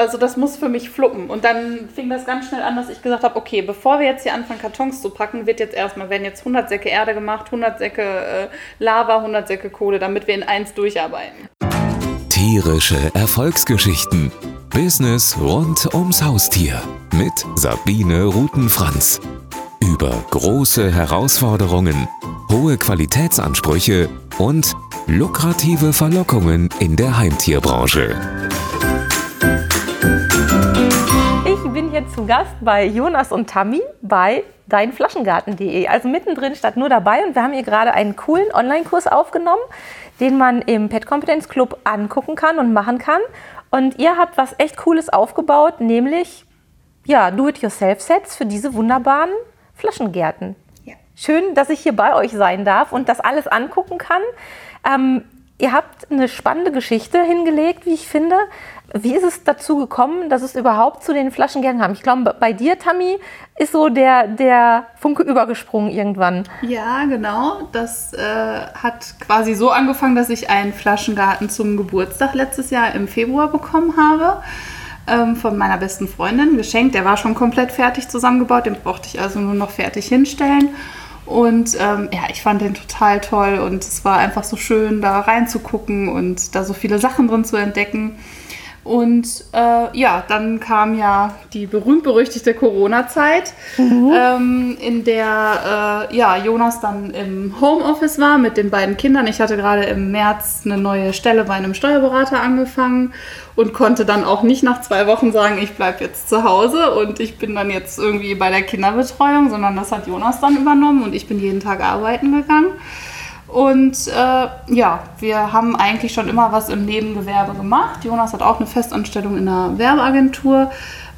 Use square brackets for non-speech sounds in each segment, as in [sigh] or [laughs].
also das muss für mich fluppen. Und dann fing das ganz schnell an, dass ich gesagt habe, okay, bevor wir jetzt hier anfangen, Kartons zu packen, wird jetzt erstmal, werden jetzt 100 Säcke Erde gemacht, 100 Säcke äh, Lava, 100 Säcke Kohle, damit wir in eins durcharbeiten. Tierische Erfolgsgeschichten. Business rund ums Haustier. Mit Sabine Rutenfranz. Über große Herausforderungen, hohe Qualitätsansprüche und lukrative Verlockungen in der Heimtierbranche. Zu Gast bei Jonas und Tammy bei deinflaschengarten.de. Also mittendrin statt nur dabei und wir haben hier gerade einen coolen Online-Kurs aufgenommen, den man im Pet Competence Club angucken kann und machen kann. Und ihr habt was echt Cooles aufgebaut, nämlich ja, Do-it-yourself-Sets für diese wunderbaren Flaschengärten. Ja. Schön, dass ich hier bei euch sein darf und das alles angucken kann. Ähm, ihr habt eine spannende Geschichte hingelegt, wie ich finde. Wie ist es dazu gekommen, dass es überhaupt zu den Flaschengärten kam? Ich glaube, bei dir, Tammy, ist so der, der Funke übergesprungen irgendwann. Ja, genau. Das äh, hat quasi so angefangen, dass ich einen Flaschengarten zum Geburtstag letztes Jahr im Februar bekommen habe. Ähm, von meiner besten Freundin geschenkt. Der war schon komplett fertig zusammengebaut, den brauchte ich also nur noch fertig hinstellen. Und ähm, ja, ich fand den total toll und es war einfach so schön, da reinzugucken und da so viele Sachen drin zu entdecken. Und äh, ja, dann kam ja die berühmt-berüchtigte Corona-Zeit, mhm. ähm, in der äh, ja, Jonas dann im Homeoffice war mit den beiden Kindern. Ich hatte gerade im März eine neue Stelle bei einem Steuerberater angefangen und konnte dann auch nicht nach zwei Wochen sagen, ich bleibe jetzt zu Hause und ich bin dann jetzt irgendwie bei der Kinderbetreuung, sondern das hat Jonas dann übernommen und ich bin jeden Tag arbeiten gegangen. Und äh, ja, wir haben eigentlich schon immer was im Nebengewerbe gemacht. Jonas hat auch eine Festanstellung in einer Werbeagentur.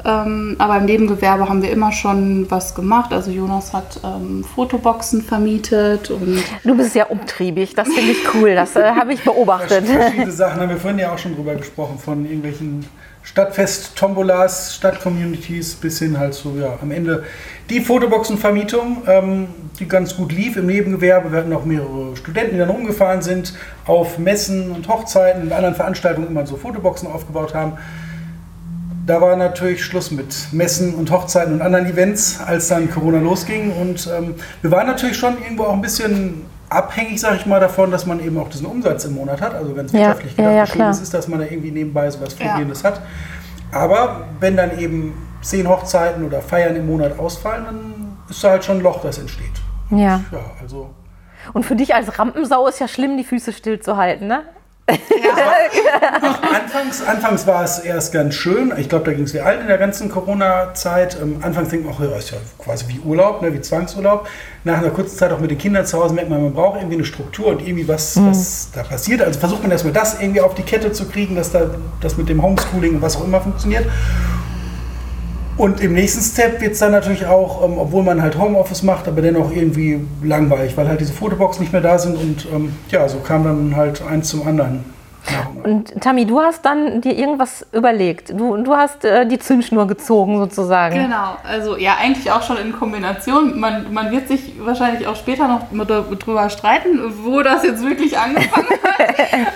Ähm, aber im Nebengewerbe haben wir immer schon was gemacht. Also Jonas hat ähm, Fotoboxen vermietet. Und du bist ja umtriebig, das finde ich cool. Das äh, habe ich beobachtet. Verschiedene Sachen haben wir vorhin ja auch schon drüber gesprochen, von irgendwelchen Stadtfest-Tombolas, Stadtcommunities bis hin halt so, ja, am Ende die Fotoboxenvermietung, ähm, die ganz gut lief im Nebengewerbe. Wir hatten auch mehrere Studenten, die dann rumgefahren sind, auf Messen und Hochzeiten und anderen Veranstaltungen immer so Fotoboxen aufgebaut haben. Da war natürlich Schluss mit Messen und Hochzeiten und anderen Events, als dann Corona losging. Und ähm, wir waren natürlich schon irgendwo auch ein bisschen abhängig, sage ich mal, davon, dass man eben auch diesen Umsatz im Monat hat. Also ganz wirtschaftlich ja, ja, ja, schön ist, dass man da irgendwie nebenbei sowas Fungierendes ja. hat. Aber wenn dann eben zehn Hochzeiten oder Feiern im Monat ausfallen, dann ist da halt schon ein Loch, das entsteht. Ja. ja also und für dich als Rampensau ist ja schlimm, die Füße stillzuhalten, ne? Ja. anfangs, anfangs war es erst ganz schön. Ich glaube, da ging es wie allen in der ganzen Corona-Zeit. Ähm, anfangs denkt man, auch, ja, ist ja quasi wie Urlaub, ne, wie Zwangsurlaub. Nach einer kurzen Zeit auch mit den Kindern zu Hause merkt man, man braucht irgendwie eine Struktur und irgendwie was, mhm. was da passiert. Also versucht man erstmal das irgendwie auf die Kette zu kriegen, dass da das mit dem Homeschooling und was auch immer funktioniert. Und im nächsten Step wird es dann natürlich auch, ähm, obwohl man halt Homeoffice macht, aber dennoch irgendwie langweilig, weil halt diese Fotoboxen nicht mehr da sind und ähm, ja, so kam dann halt eins zum anderen. Und Tammy, du hast dann dir irgendwas überlegt. Du, du hast äh, die Zündschnur gezogen sozusagen. Genau, also ja, eigentlich auch schon in Kombination. Man, man wird sich wahrscheinlich auch später noch drüber streiten, wo das jetzt wirklich angefangen hat.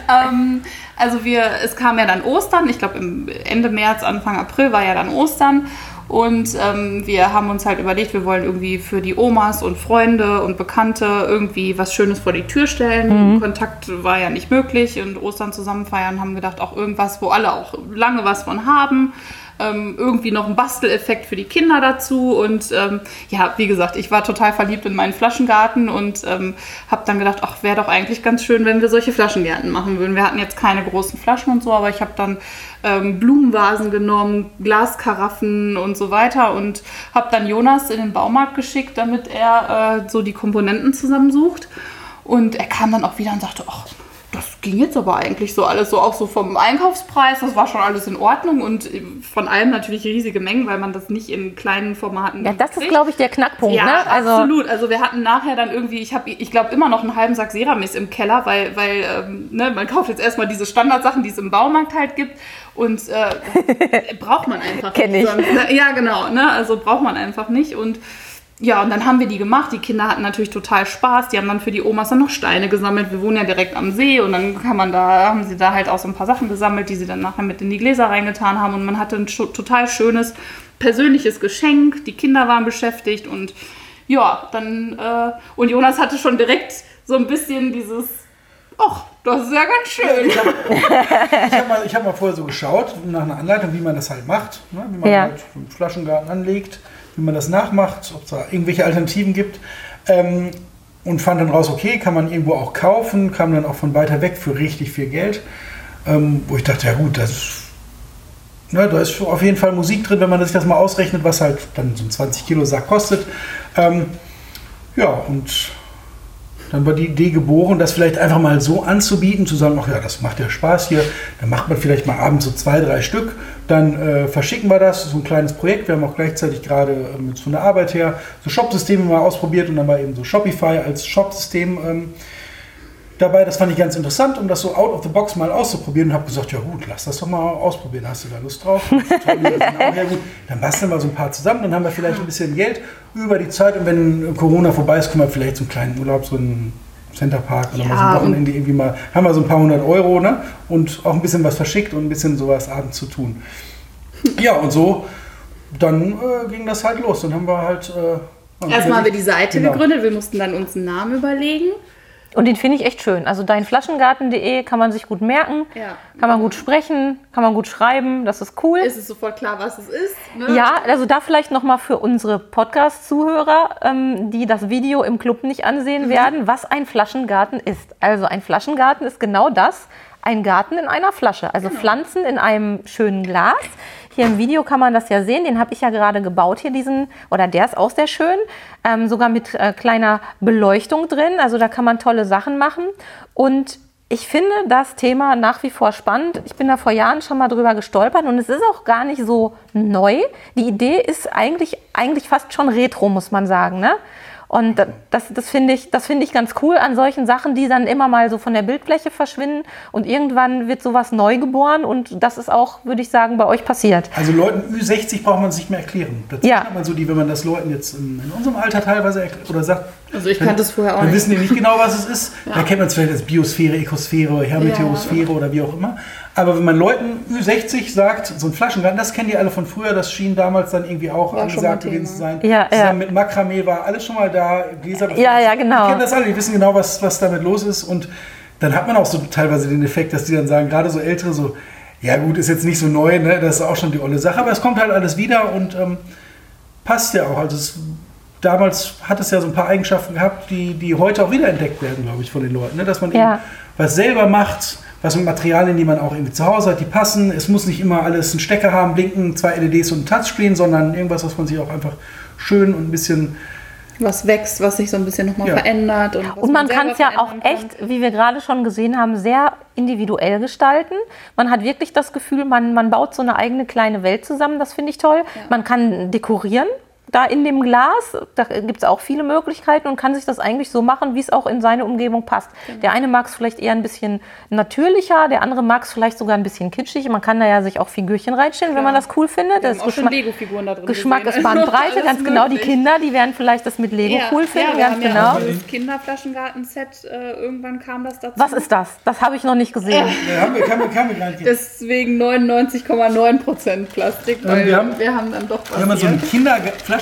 [laughs] ähm, also wir, es kam ja dann Ostern, ich glaube Ende März, Anfang April war ja dann Ostern. Und ähm, wir haben uns halt überlegt, wir wollen irgendwie für die Omas und Freunde und Bekannte irgendwie was Schönes vor die Tür stellen. Mhm. Kontakt war ja nicht möglich und Ostern zusammen feiern, haben gedacht, auch irgendwas, wo alle auch lange was von haben ähm, irgendwie noch ein Basteleffekt für die Kinder dazu. Und ähm, ja, wie gesagt, ich war total verliebt in meinen Flaschengarten und ähm, habe dann gedacht, ach, wäre doch eigentlich ganz schön, wenn wir solche Flaschengärten machen würden. Wir hatten jetzt keine großen Flaschen und so, aber ich habe dann ähm, Blumenvasen genommen, Glaskaraffen und so weiter und habe dann Jonas in den Baumarkt geschickt, damit er äh, so die Komponenten zusammensucht. Und er kam dann auch wieder und sagte, ach, das ging jetzt aber eigentlich so alles so auch so vom Einkaufspreis, das war schon alles in Ordnung und von allem natürlich riesige Mengen, weil man das nicht in kleinen Formaten Ja, das kriegt. ist glaube ich der Knackpunkt, ja, ne? Also absolut. Also wir hatten nachher dann irgendwie, ich habe ich glaube immer noch einen halben Sack Ceramis im Keller, weil weil ähm, ne, man kauft jetzt erstmal diese Standardsachen, die es im Baumarkt halt gibt und äh, [laughs] braucht man einfach Kenn ich. Sonst, ne? Ja, genau, ne? Also braucht man einfach nicht und ja, und dann haben wir die gemacht. Die Kinder hatten natürlich total Spaß. Die haben dann für die Omas dann noch Steine gesammelt. Wir wohnen ja direkt am See und dann kann man da, haben sie da halt auch so ein paar Sachen gesammelt, die sie dann nachher mit in die Gläser reingetan haben. Und man hatte ein total schönes persönliches Geschenk. Die Kinder waren beschäftigt und ja, dann, äh, und Jonas hatte schon direkt so ein bisschen dieses, ach, das ist ja ganz schön. Ich habe hab mal, hab mal vorher so geschaut, nach einer Anleitung, wie man das halt macht, ne? wie man Ja. halt einen Flaschengarten anlegt, wie man das nachmacht, ob es da irgendwelche Alternativen gibt. Ähm, und fand dann raus, okay, kann man irgendwo auch kaufen, kam dann auch von weiter weg für richtig viel Geld. Ähm, wo ich dachte, ja gut, das ist, ne, da ist auf jeden Fall Musik drin, wenn man sich das mal ausrechnet, was halt dann so ein 20 Kilo Sack kostet. Ähm, ja, und dann war die Idee geboren, das vielleicht einfach mal so anzubieten, zu sagen, ach ja, das macht ja Spaß hier, dann macht man vielleicht mal abends so zwei, drei Stück, dann äh, verschicken wir das, so ein kleines Projekt. Wir haben auch gleichzeitig gerade ähm, von der Arbeit her so Shop-Systeme mal ausprobiert und dann war eben so Shopify als Shop-System ähm, dabei. Das fand ich ganz interessant, um das so out of the box mal auszuprobieren und habe gesagt, ja gut, lass das doch mal ausprobieren. Hast du da Lust drauf? [laughs] Ja, ja gut, dann basteln wir so ein paar zusammen, dann haben wir vielleicht ein bisschen Geld über die Zeit und wenn Corona vorbei ist, können wir vielleicht so einen kleinen Urlaub, so einen Centerpark oder Ja, mal so ein Wochenende irgendwie mal, haben wir so ein paar hundert Euro ne? und auch ein bisschen was verschickt und ein bisschen sowas abends zu tun. Ja, und so, dann äh, ging das halt los. Dann haben wir halt... Äh, Erstmal haben wir die Seite Genau. gegründet. Wir mussten dann uns einen Namen überlegen. Und den finde ich echt schön. Also deinflaschengarten.de kann man sich gut merken, Ja. kann man gut sprechen, kann man gut schreiben, das ist cool. Ist es sofort klar, was es ist? Ne? Ja, also da vielleicht nochmal für unsere Podcast-Zuhörer, ähm, die das Video im Club nicht ansehen werden, was ein Flaschengarten ist. Also ein Flaschengarten ist genau das, ein Garten in einer Flasche. Also Pflanzen in einem schönen Glas. Hier im Video kann man das ja sehen, den habe ich ja gerade gebaut hier, diesen, oder der ist auch sehr schön, ähm, sogar mit äh, kleiner Beleuchtung drin. Also da kann man tolle Sachen machen. Und ich finde das Thema nach wie vor spannend. Ich bin da vor Jahren schon mal drüber gestolpert und es ist auch gar nicht so neu. Die Idee ist eigentlich, eigentlich fast schon retro, muss man sagen. Ne? Und da- das, das finde ich, das finde ich ganz cool an solchen Sachen, die dann immer mal so von der Bildfläche verschwinden und irgendwann wird sowas neu geboren und das ist auch, würde ich sagen, bei euch passiert. Also Leuten Ü60 braucht man es nicht mehr erklären. Das Ja. hat man so, die, wenn man das Leuten jetzt in, in unserem Alter teilweise erklärt oder sagt, Also ich kannte es vorher auch dann nicht. wissen die nicht genau, was es ist. Da kennt man es vielleicht als Biosphäre, Ekosphäre, Hermeteosphäre oder wie auch immer. Aber wenn man Leuten Ü60 sagt, so ein Flaschengarten, das kennen die alle von früher, das schien damals dann irgendwie auch mal angesagt gewesen zu sein. Ja, Zusammen ja. mit Makramee war alles schon mal da, Gläser Ja, ja, genau. Die kennen das alle, die wissen genau, was, was damit los ist. Und dann hat man auch so teilweise den Effekt, dass die dann sagen, gerade so Ältere so, ja gut, ist jetzt nicht so neu, ne? das ist auch schon die olle Sache, aber es kommt halt alles wieder und ähm, passt ja auch. Also es, damals hat es ja so ein paar Eigenschaften gehabt, die, die heute auch wiederentdeckt werden, glaube ich, von den Leuten. Ne? Dass man Ja. eben was selber macht, was mit Materialien, die man auch irgendwie zu Hause hat, die passen. Es muss nicht immer alles einen Stecker haben, blinken, zwei LEDs und ein Touchscreen, sondern irgendwas, was man sich auch einfach schön und ein bisschen Was wächst, was sich so ein bisschen nochmal Ja. verändert. Und, Und man selber kann es ja auch kann. echt, wie wir gerade schon gesehen haben, sehr individuell gestalten. Man hat wirklich das Gefühl, man, man baut so eine eigene kleine Welt zusammen. Das finde ich toll. Man kann dekorieren. Da in dem Glas, da gibt es auch viele Möglichkeiten und kann sich das eigentlich so machen, wie es auch in seine Umgebung passt. Genau. Der eine mag es vielleicht eher ein bisschen natürlicher, der andere mag es vielleicht sogar ein bisschen kitschig. Man kann da ja sich auch Figürchen reinstellen, wenn man das cool findet. Wir Das haben auch schon Geschmack, Lego-Figuren da drin Geschmack gesehen. ist Bandbreite, [laughs] ganz genau. Die. Kinder, die werden vielleicht das mit Lego Ja, cool finden, ja, wir ganz haben genau. Ja auch dieses Kinderflaschengarten-Set, äh, irgendwann kam das dazu. Was ist das? Das habe ich noch nicht gesehen. Ja, haben wir, kann, kann. Deswegen 99,9% Plastik, weil wir wir haben- haben, dann doch was Wir haben so ein hier.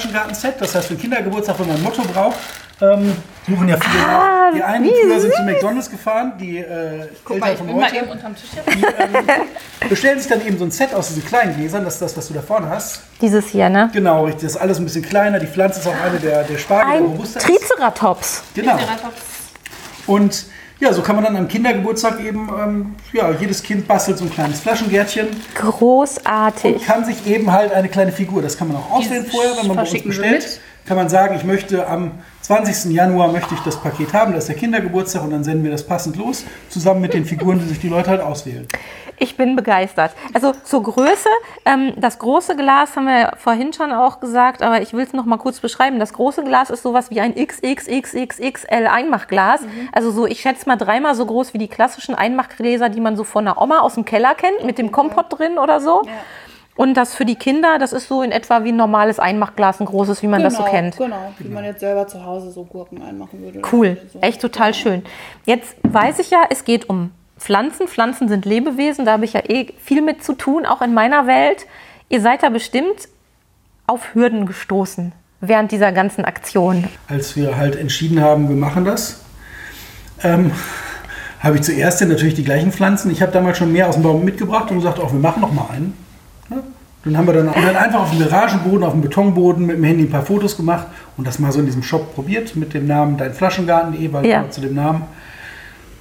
Kinderflaschengarten-Set, das heißt für Kindergeburtstag, wenn man ein Motto braucht, ähm, suchen ja viele Ah, nach. Die einen wie früher sind zu McDonalds gefahren, die äh, Guck mal, Eltern ich von bin mal heute, eben unterm Tisch hier. bestellen sich dann eben so ein Set aus diesen kleinen Gläsern, das ist das, was du da vorne hast. Dieses hier, ne? Genau, richtig, das ist alles ein bisschen kleiner, die Pflanze ist auch eine der, der Spargel, der Ein robuster ist. Triceratops. Genau. Und ja, so kann man dann am Kindergeburtstag eben, ähm, ja, jedes Kind bastelt so ein kleines Flaschengärtchen und Großartig. kann sich eben halt eine kleine Figur, das kann man auch auswählen vorher, wenn man bei uns bestellt, kann man sagen, ich möchte am 20. Januar möchte ich das Paket haben, das ist der Kindergeburtstag und dann senden wir das passend los, zusammen mit den Figuren, die sich die Leute halt auswählen. Ich bin begeistert. Also zur Größe, ähm, das große Glas haben wir vorhin schon auch gesagt, aber ich will es noch mal kurz beschreiben. Das große Glas ist sowas wie ein XXXXXL Einmachglas. Also so, ich schätze mal dreimal so groß wie die klassischen Einmachgläser, die man so von einer Oma aus dem Keller kennt, mit dem Kompott drin oder so. Und das für die Kinder, das ist so in etwa wie ein normales Einmachglas, ein großes, wie man das so kennt. Genau, wie man jetzt selber zu Hause so Gurken einmachen würde. Cool, So. echt total schön. Jetzt weiß ich ja, es geht um Pflanzen. Pflanzen sind Lebewesen, da habe ich ja eh viel mit zu tun, auch in meiner Welt. Ihr seid da bestimmt auf Hürden gestoßen während dieser ganzen Aktion. als wir halt entschieden haben, wir machen das, ähm, habe ich zuerst natürlich die gleichen Pflanzen. Ich habe damals schon mehr aus dem Baum mitgebracht und gesagt, auch wir machen noch mal einen. Dann haben wir dann, und dann einfach auf dem Garagenboden, auf dem Betonboden mit dem Handy ein paar Fotos gemacht und das mal so in diesem Shop probiert mit dem Namen Dein Flaschengarten.de, weil Ja. zu dem Namen.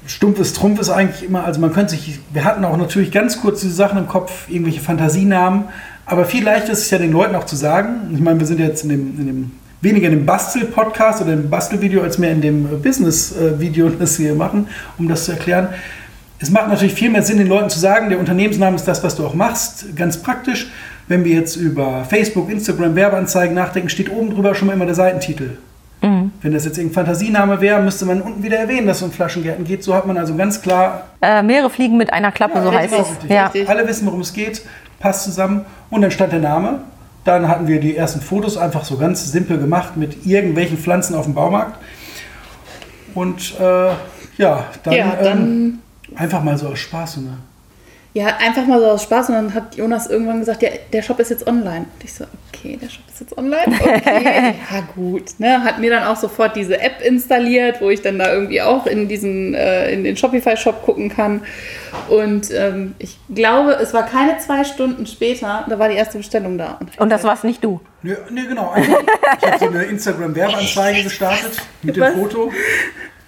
Stumpfes Trumpf ist eigentlich immer, also man könnte sich, wir hatten auch natürlich ganz kurz diese Sachen im Kopf, irgendwelche Fantasienamen, aber viel leichter ist es ja den Leuten auch zu sagen. Ich meine, wir sind jetzt in dem, in dem weniger in dem Bastel-Podcast oder im Bastelvideo als mehr in dem äh, Business-Video, [laughs] das wir hier machen, um das zu erklären. Es macht natürlich viel mehr Sinn, den Leuten zu sagen, der Unternehmensname ist das, was du auch machst. Ganz praktisch. Wenn wir jetzt über Facebook, Instagram, Werbeanzeigen nachdenken, steht oben drüber schon mal immer der Seitentitel. Wenn das jetzt irgendein Fantasiename wäre, müsste man unten wieder erwähnen, dass es um Flaschengärten geht. So hat man also ganz klar Äh, mehrere fliegen mit einer Klappe, so Ja, heißt richtig, es. Ja. Alle wissen, worum es geht, passt zusammen. Und dann stand der Name. Dann hatten wir die ersten Fotos einfach so ganz simpel gemacht mit irgendwelchen Pflanzen auf dem Baumarkt. Und äh, ja, dann, Ja, dann- ähm, einfach mal so aus Spaß. So eine, Ja, einfach mal so aus Spaß und dann hat Jonas irgendwann gesagt, ja, der Shop ist jetzt online. Und ich so, okay, der Shop ist jetzt online? Okay, [laughs] ja gut. Ne? Hat mir dann auch sofort diese App installiert, wo ich dann da irgendwie auch in diesen, äh, in den Shopify-Shop gucken kann. Und ähm, ich glaube, es war keine zwei Stunden später, da war die erste Bestellung da. Und Und das war's nicht du. nee, nee, genau. [laughs] Ich habe so eine Instagram-Werbeanzeige gestartet mit dem Was? Foto.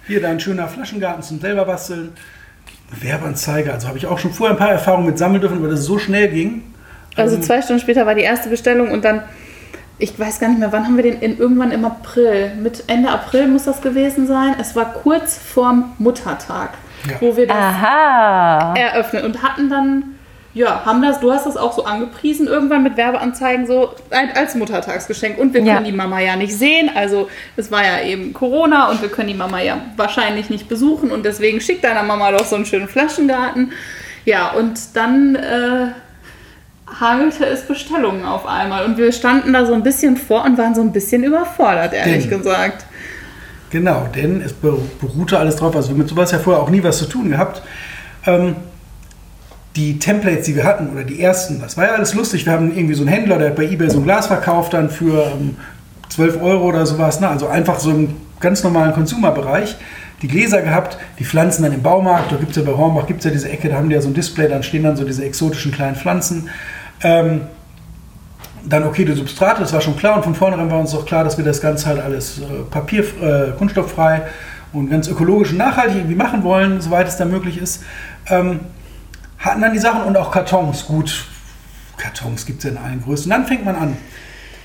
Hier dein schöner Flaschengarten zum selber basteln. Werbeanzeige, also habe ich auch schon vorher ein paar Erfahrungen mit sammeln dürfen, weil das so schnell ging. Also zwei Stunden später war die erste Bestellung und dann, ich weiß gar nicht mehr, wann haben wir den, in, irgendwann im April, mit Ende April muss das gewesen sein. Es war kurz vorm Muttertag, Ja. wo wir das Aha. eröffnet und hatten dann, ja, haben das, du hast das auch so angepriesen irgendwann mit Werbeanzeigen so als Muttertagsgeschenk und wir Ja. können die Mama ja nicht sehen, also es war ja eben Corona und wir können die Mama ja wahrscheinlich nicht besuchen und deswegen schickt deiner Mama doch so einen schönen Flaschengarten. Ja, und dann äh, hagelte es Bestellungen auf einmal und wir standen da so ein bisschen vor und waren so ein bisschen überfordert, ehrlich Denn- gesagt. Genau, denn es beru- beruhte alles drauf, also mit sowas ja vorher auch nie was zu tun gehabt. Ähm, die Templates, die wir hatten, oder die ersten, das war ja alles lustig. Wir haben irgendwie so einen Händler, der hat bei eBay so ein Glas verkauft, dann für ähm, 12 Euro oder sowas. Ne? Also einfach so im ganz normalen Consumer-Bereich. Die Gläser gehabt, die Pflanzen dann im Baumarkt. Da gibt es ja bei Hornbach gibt's ja diese Ecke, da haben die ja so ein Display, dann stehen dann so diese exotischen kleinen Pflanzen. Ähm, dann okay, die Substrate, das war schon klar und von vornherein war uns auch klar, dass wir das Ganze halt alles äh, Papier, äh, kunststofffrei und ganz ökologisch und nachhaltig irgendwie machen wollen, soweit es da möglich ist. Ähm, hatten dann die Sachen und auch Kartons. Gut, Kartons gibt es ja in allen Größen. Dann fängt man an.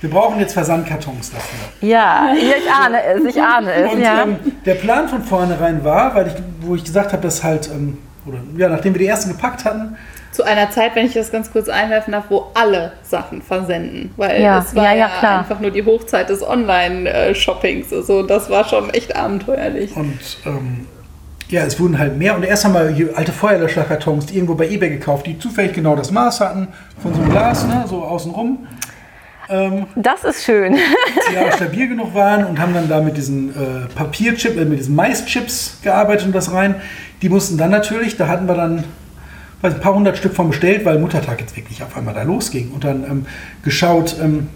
Wir brauchen jetzt Versandkartons dafür. Ja, ich ahne es, ich ahne es. Und Ja. ähm, der Plan von vornherein war, weil ich, wo ich gesagt habe, dass halt, ähm, oder ja, nachdem wir die ersten gepackt hatten, Zu einer Zeit, wenn ich das ganz kurz einwerfen darf, wo alle Sachen versenden. Weil Ja, es war ja, ja, ja, einfach nur die Hochzeit des Online-Shoppings. Also das war schon echt abenteuerlich. Und ähm, ja, es wurden halt mehr. Und erst haben wir alte Feuerlöscherkartons, die irgendwo bei eBay gekauft, die zufällig genau das Maß hatten von so einem Glas, ne, so außenrum. Ähm, Das ist schön. die aber stabil genug waren und haben dann da mit diesen äh, Papierchip, äh, mit diesen Maischips gearbeitet und das rein. Die mussten dann natürlich, da hatten wir dann weiß, ein paar hundert Stück von bestellt, weil Muttertag jetzt wirklich auf einmal da losging. Und dann ähm, geschaut, ähm,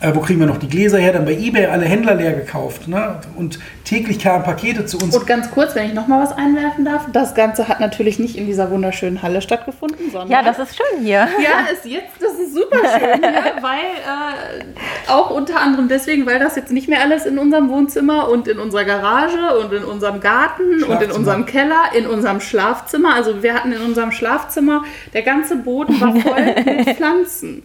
äh, wo kriegen wir noch die Gläser her? Dann bei eBay alle Händler leer gekauft. Ne? Und täglich kamen Pakete zu uns. Und ganz kurz, wenn ich noch mal was einwerfen darf, das Ganze hat natürlich nicht in dieser wunderschönen Halle stattgefunden, sondern Ja, das ist schön hier. Ja, ist jetzt, das ist super schön, ja, weil äh, auch unter anderem deswegen, weil das jetzt nicht mehr alles in unserem Wohnzimmer und in unserer Garage und in unserem Garten und in unserem Keller, in unserem Schlafzimmer. Also wir hatten in unserem Schlafzimmer, der ganze Boden war voll [laughs] mit Pflanzen.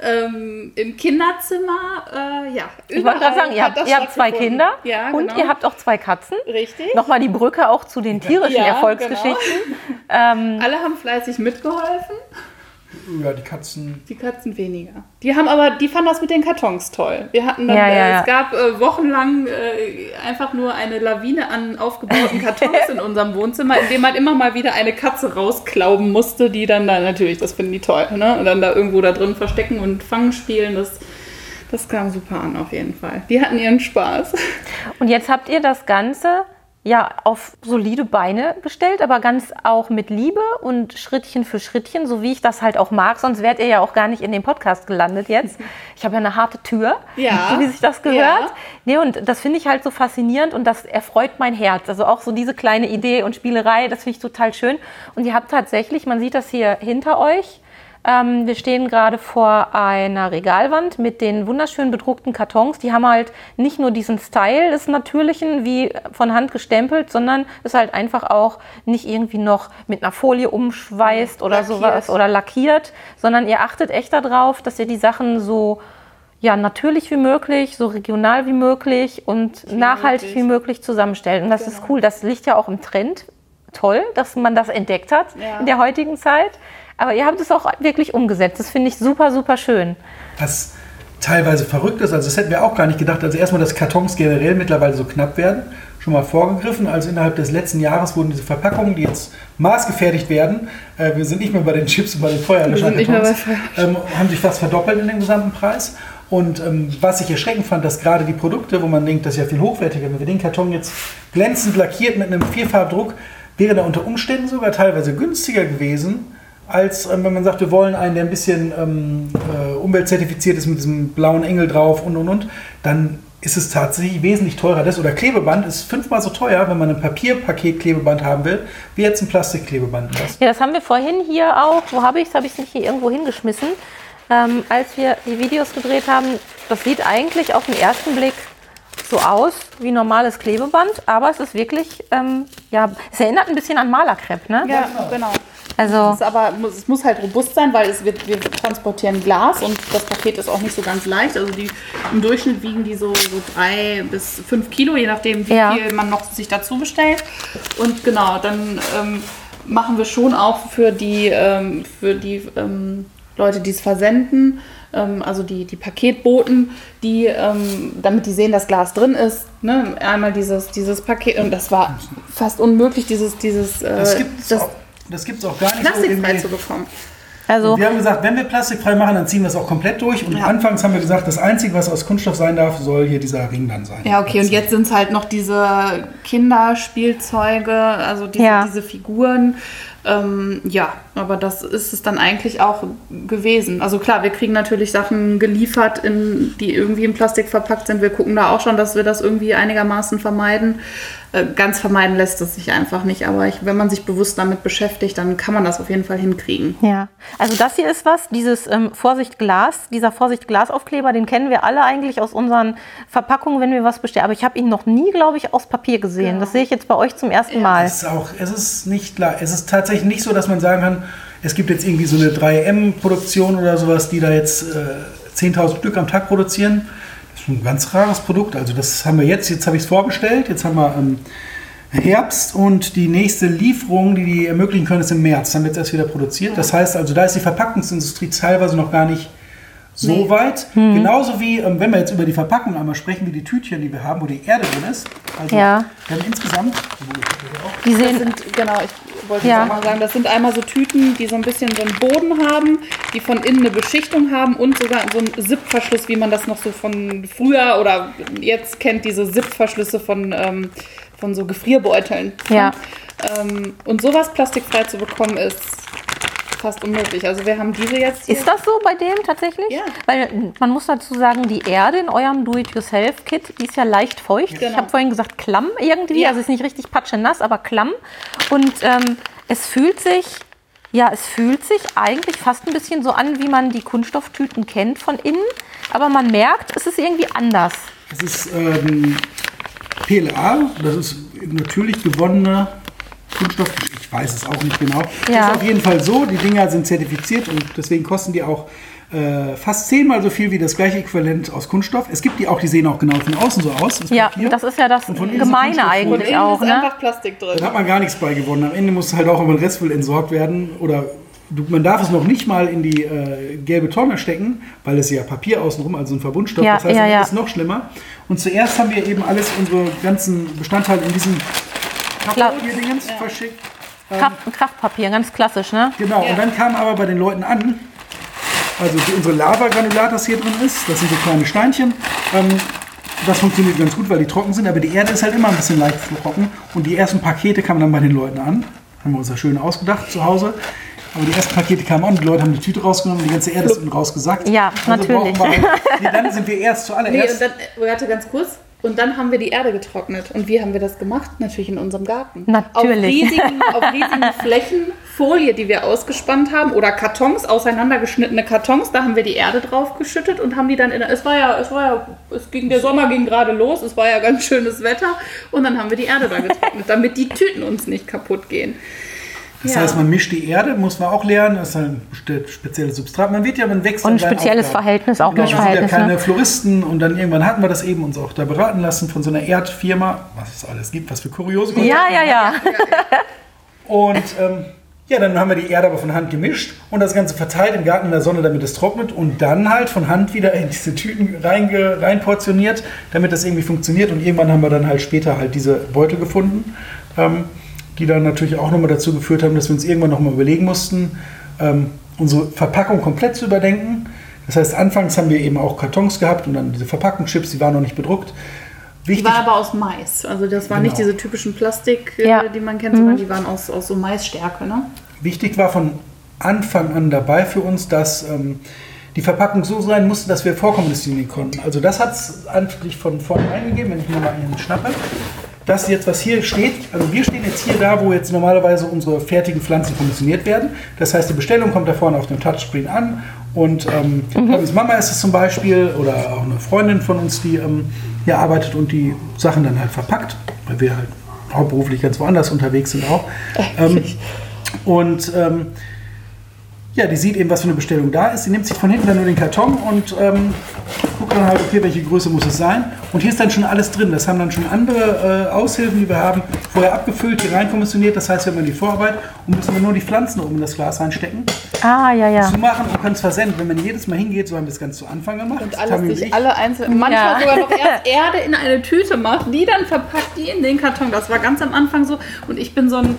Ähm, Im Kinderzimmer, äh, ja. Ich wollte gerade sagen, ihr habt, ihr habt zwei Kinder ja, und genau. ihr habt auch zwei Katzen. Richtig. Nochmal die Brücke auch zu den tierischen Ja, Erfolgsgeschichten. [laughs] Ähm, Alle haben fleißig mitgeholfen. Ja, die Katzen. Die Katzen weniger. Die haben aber, die fanden das mit den Kartons toll. Wir hatten dann, Ja, ja, äh, ja. es gab äh, wochenlang äh, einfach nur eine Lawine an aufgebauten Kartons [laughs] in unserem Wohnzimmer, in dem man immer mal wieder eine Katze rausklauben musste, die dann da natürlich, das finden die toll, ne? Und dann da irgendwo da drin verstecken und fangen spielen. Das, das kam super an auf jeden Fall. Die hatten ihren Spaß. Und jetzt habt ihr das Ganze ja auf solide Beine gestellt, aber ganz auch mit Liebe und Schrittchen für Schrittchen, so wie ich das halt auch mag. Sonst wärt ihr ja auch gar nicht in dem Podcast gelandet jetzt. [laughs] Ich habe ja eine harte Tür, Ja. so [laughs] wie sich das gehört. Ja. Nee, und das finde ich halt so faszinierend und das erfreut mein Herz. Also auch so diese kleine Idee und Spielerei, das finde ich total schön. Und ihr habt tatsächlich, man sieht das hier hinter euch, ähm, wir stehen gerade vor einer Regalwand mit den wunderschön bedruckten Kartons. Die haben halt nicht nur diesen Style des Natürlichen wie von Hand gestempelt, sondern ist halt einfach auch nicht irgendwie noch mit einer Folie umschweißt oder Lackiert. sowas oder lackiert, sondern ihr achtet echt darauf, dass ihr die Sachen so ja, natürlich wie möglich, so regional wie möglich und nachhaltig möglich. wie möglich zusammenstellt. Und das ist cool. Das liegt ja auch im Trend. Toll, dass man das entdeckt hat Ja. in der heutigen Zeit. Aber ihr habt es auch wirklich umgesetzt. Das finde ich super, super schön. Was teilweise verrückt ist, also das hätten wir auch gar nicht gedacht. Also erstmal, dass Kartons generell mittlerweile so knapp werden, schon mal vorgegriffen. Also innerhalb des letzten Jahres wurden diese Verpackungen, die jetzt maßgefertigt werden, äh, wir sind nicht mehr bei den Chips und bei den sind nicht mehr bei Feuerlöscherkartons, ähm, haben sich fast verdoppelt in dem gesamten Preis. Und ähm, was ich erschreckend fand, dass gerade die Produkte, wo man denkt, das ist ja viel hochwertiger, wenn wir den Karton jetzt glänzend lackiert mit einem Vierfarbdruck, wäre der unter Umständen sogar teilweise günstiger gewesen, als ähm, wenn man sagt, wir wollen einen, der ein bisschen ähm, äh, umweltzertifiziert ist mit diesem blauen Engel drauf und und und, dann ist es tatsächlich wesentlich teurer. Das oder Klebeband ist fünfmal so teuer, wenn man ein Papierpaket-Klebeband haben will, wie jetzt ein Plastikklebeband. Das Ja, das haben wir vorhin hier auch. Wo habe ich es? Habe ich es nicht hier irgendwo hingeschmissen? Ähm, als wir die Videos gedreht haben, das sieht eigentlich auf den ersten Blick so aus wie normales Klebeband, aber es ist wirklich, ähm, ja, es erinnert ein bisschen an Malerkrepp, ne? Ja, genau. Also, Es, ist aber, muss- es muss halt robust sein, weil es wird, wir transportieren Glas und das Paket ist auch nicht so ganz leicht. Also die, im Durchschnitt wiegen die so, so drei bis fünf Kilo, je nachdem, wie Ja. viel man noch sich dazu bestellt. Und genau, dann ähm, machen wir schon auch für die, ähm, für die ähm, Leute, die es versenden, ähm, also die, die Paketboten, die, ähm, damit die sehen, dass Glas drin ist, ne? einmal dieses, dieses Paket, und das war fast unmöglich, dieses, dieses das äh, gibt es das das gibt's auch gar nicht so plastikfrei irgendwie. zu bekommen. also Wir haben gesagt, wenn wir plastikfrei machen, dann ziehen wir es auch komplett durch. Und Ja. anfangs haben wir gesagt, das Einzige, was aus Kunststoff sein darf, soll hier dieser Ring dann sein. Ja, okay, und jetzt sind es halt noch diese Kinderspielzeuge, also diese, Ja. diese Figuren. Ähm, ja, aber das ist es dann eigentlich auch gewesen. Also klar, wir kriegen natürlich Sachen geliefert, in, die irgendwie in Plastik verpackt sind. Wir gucken da auch schon, dass wir das irgendwie einigermaßen vermeiden. Äh, ganz vermeiden lässt es sich einfach nicht. Aber ich, wenn man sich bewusst damit beschäftigt, dann kann man das auf jeden Fall hinkriegen. Ja, also das hier ist was, dieses ähm, Vorsicht Glas, dieser Vorsicht Glasaufkleber, den kennen wir alle eigentlich aus unseren Verpackungen, wenn wir was bestellen. Aber ich habe ihn noch nie, glaube ich, aus Papier gesehen. Das sehe ich jetzt bei euch zum ersten Mal. Es ist auch, es ist nicht klar. Es ist tatsächlich nicht so, dass man sagen kann, es gibt jetzt irgendwie so eine 3M-Produktion oder sowas, die da jetzt äh, 10.000 Stück am Tag produzieren. Das ist ein ganz rares Produkt. Also das haben wir jetzt. Jetzt habe ich es vorbestellt. Jetzt haben wir ähm, Herbst und die nächste Lieferung, die die ermöglichen können, ist im März. Dann wird es erst wieder produziert. Das heißt also, da ist die Verpackungsindustrie teilweise noch gar nicht so Nee. weit. Genauso wie, ähm, wenn wir jetzt über die Verpackung einmal sprechen, wie die Tütchen, die wir haben, wo die Erde drin ist. Also Ja. wir haben insgesamt, Die sehen, sind, genau, ich wollte Ja. auch mal sagen, das sind einmal so Tüten, die so ein bisschen so einen Boden haben, die von innen eine Beschichtung haben und sogar so einen Zip-Verschluss, wie man das noch so von früher oder jetzt kennt, diese Zip-Verschlüsse von, ähm, von so Gefrierbeuteln. Ja. Ähm, und sowas plastikfrei zu bekommen, ist fast unmöglich. Also wir haben diese jetzt hier. Ist das so bei dem tatsächlich? Ja. Weil man muss dazu sagen, die Erde in eurem Do-it-yourself-Kit, die ist ja leicht feucht. Ich Genau. habe vorhin gesagt klamm irgendwie, Ja. also ist nicht richtig patschenass, aber klamm. Und ähm, es fühlt sich, ja, es fühlt sich eigentlich fast ein bisschen so an, wie man die Kunststofftüten kennt von innen. Aber man merkt, es ist irgendwie anders. Es ist ähm, PLA, das ist natürlich gewonnener Kunststoff. Ich weiß es auch nicht genau. Ja. Ist auf jeden Fall so. Die Dinger sind zertifiziert und deswegen kosten die auch äh, fast zehnmal so viel wie das gleiche Äquivalent aus Kunststoff. Es gibt die auch, die sehen auch genau von außen so aus. das Ja, Papier. das ist ja das Gemeine eigentlich auch. ist Ne? einfach Plastik drin. Da hat man gar nichts bei gewonnen. Am Ende muss halt auch immer ein Restmüll entsorgt werden oder man darf es noch nicht mal in die äh, gelbe Tonne stecken, weil es ja Papier außenrum, also ein Verbundstoff, Ja, das heißt, ja, ja. ist noch schlimmer. Und zuerst haben wir eben alles, unsere ganzen Bestandteile in diesem Klar. Papierdiengens verschickt. Kraft, Kraftpapier, ganz klassisch, ne? Genau, Ja. und dann kam aber bei den Leuten an, also die, unsere Lava-Granulat, das hier drin ist, das sind so kleine Steinchen. Ähm, das funktioniert ganz gut, weil die trocken sind, aber die Erde ist halt immer ein bisschen leicht trocken. Und die ersten Pakete kamen dann bei den Leuten an. Haben wir uns ja schön ausgedacht zu Hause. Aber die ersten Pakete kamen an, die Leute haben die Tüte rausgenommen, die ganze Erde ist unten rausgesackt. Ja, natürlich. brauchen Wir, [laughs] nee, dann sind wir erst Nee, zuallererst. und dann, warte ganz kurz. Und dann haben wir die Erde getrocknet. Und wie haben wir das gemacht? Natürlich in unserem Garten. Natürlich. Auf riesigen, auf riesigen [laughs] Flächen Folie, die wir ausgespannt haben, oder Kartons, auseinandergeschnittene Kartons, da haben wir die Erde drauf geschüttet und haben die dann in der, es war ja, es war ja, es ging, der Sommer ging gerade los, es war ja ganz schönes Wetter und dann haben wir die Erde da getrocknet, damit die Tüten uns nicht kaputt gehen. Das ja. heißt, man mischt die Erde, muss man auch lernen. Das ist ein spezielles Substrat. Man wird ja, man wächst Und ein spezielles Aufgaben. Verhältnis, auch Genau, wir sind ja Mischverhältnis. keine Ne? Floristen und dann irgendwann hatten wir das eben uns auch da beraten lassen von so einer Erdfirma, was es alles gibt, was für kuriose Ja, Kontakte ja, ja. [laughs] Und ähm, ja, dann haben wir die Erde aber von Hand gemischt und das Ganze verteilt im Garten in der Sonne, damit es trocknet und dann halt von Hand wieder in diese Tüten reinge, reinportioniert, damit das irgendwie funktioniert. Und irgendwann haben wir dann halt später halt diese Beutel gefunden, ähm, die dann natürlich auch nochmal dazu geführt haben, dass wir uns irgendwann nochmal überlegen mussten, ähm, unsere Verpackung komplett zu überdenken. Das heißt, anfangs haben wir eben auch Kartons gehabt und dann diese Verpackungschips, die waren noch nicht bedruckt. Die Wichtig, war aber aus Mais. Also das waren nicht Genau. diese typischen Plastik, äh, Ja. die man kennt, sondern die waren aus, aus so Maisstärke. Ne? Wichtig war von Anfang an dabei für uns, dass ähm, die Verpackung so sein musste, dass wir vorkommunizieren konnten. Also das hat es eigentlich von vornherein gegeben, wenn ich mir mal einen schnappe. Das jetzt, was hier steht, also wir stehen jetzt hier da, wo jetzt normalerweise unsere fertigen Pflanzen kommissioniert werden. Das heißt, die Bestellung kommt da vorne auf dem Touchscreen an und ähm, Tommys Mama ist es zum Beispiel oder auch eine Freundin von uns, die ähm, hier arbeitet und die Sachen dann halt verpackt, weil wir halt hauptberuflich ganz woanders unterwegs sind auch. Ähm, und ähm, ja, die sieht eben, was für eine Bestellung da ist. Sie nimmt sich von hinten dann nur den Karton und ähm, guckt dann halt, okay, welche Größe muss es sein. Und hier ist dann schon alles drin. Das haben dann schon andere äh, Aushilfen, die wir haben, vorher abgefüllt, hier reinkommissioniert. Das heißt, wir haben die Vorarbeit und müssen wir nur die Pflanzen oben in das Glas reinstecken, Ah, ja, ja. zu machen und können es versenden. Wenn man jedes Mal hingeht, so haben wir es ganz zu Anfang gemacht. Und alles ich. alle einzeln, manchmal Ja. sogar noch [laughs] erst Erde in eine Tüte macht, die dann verpackt, die in den Karton. Das war ganz am Anfang so. Und ich bin so ein,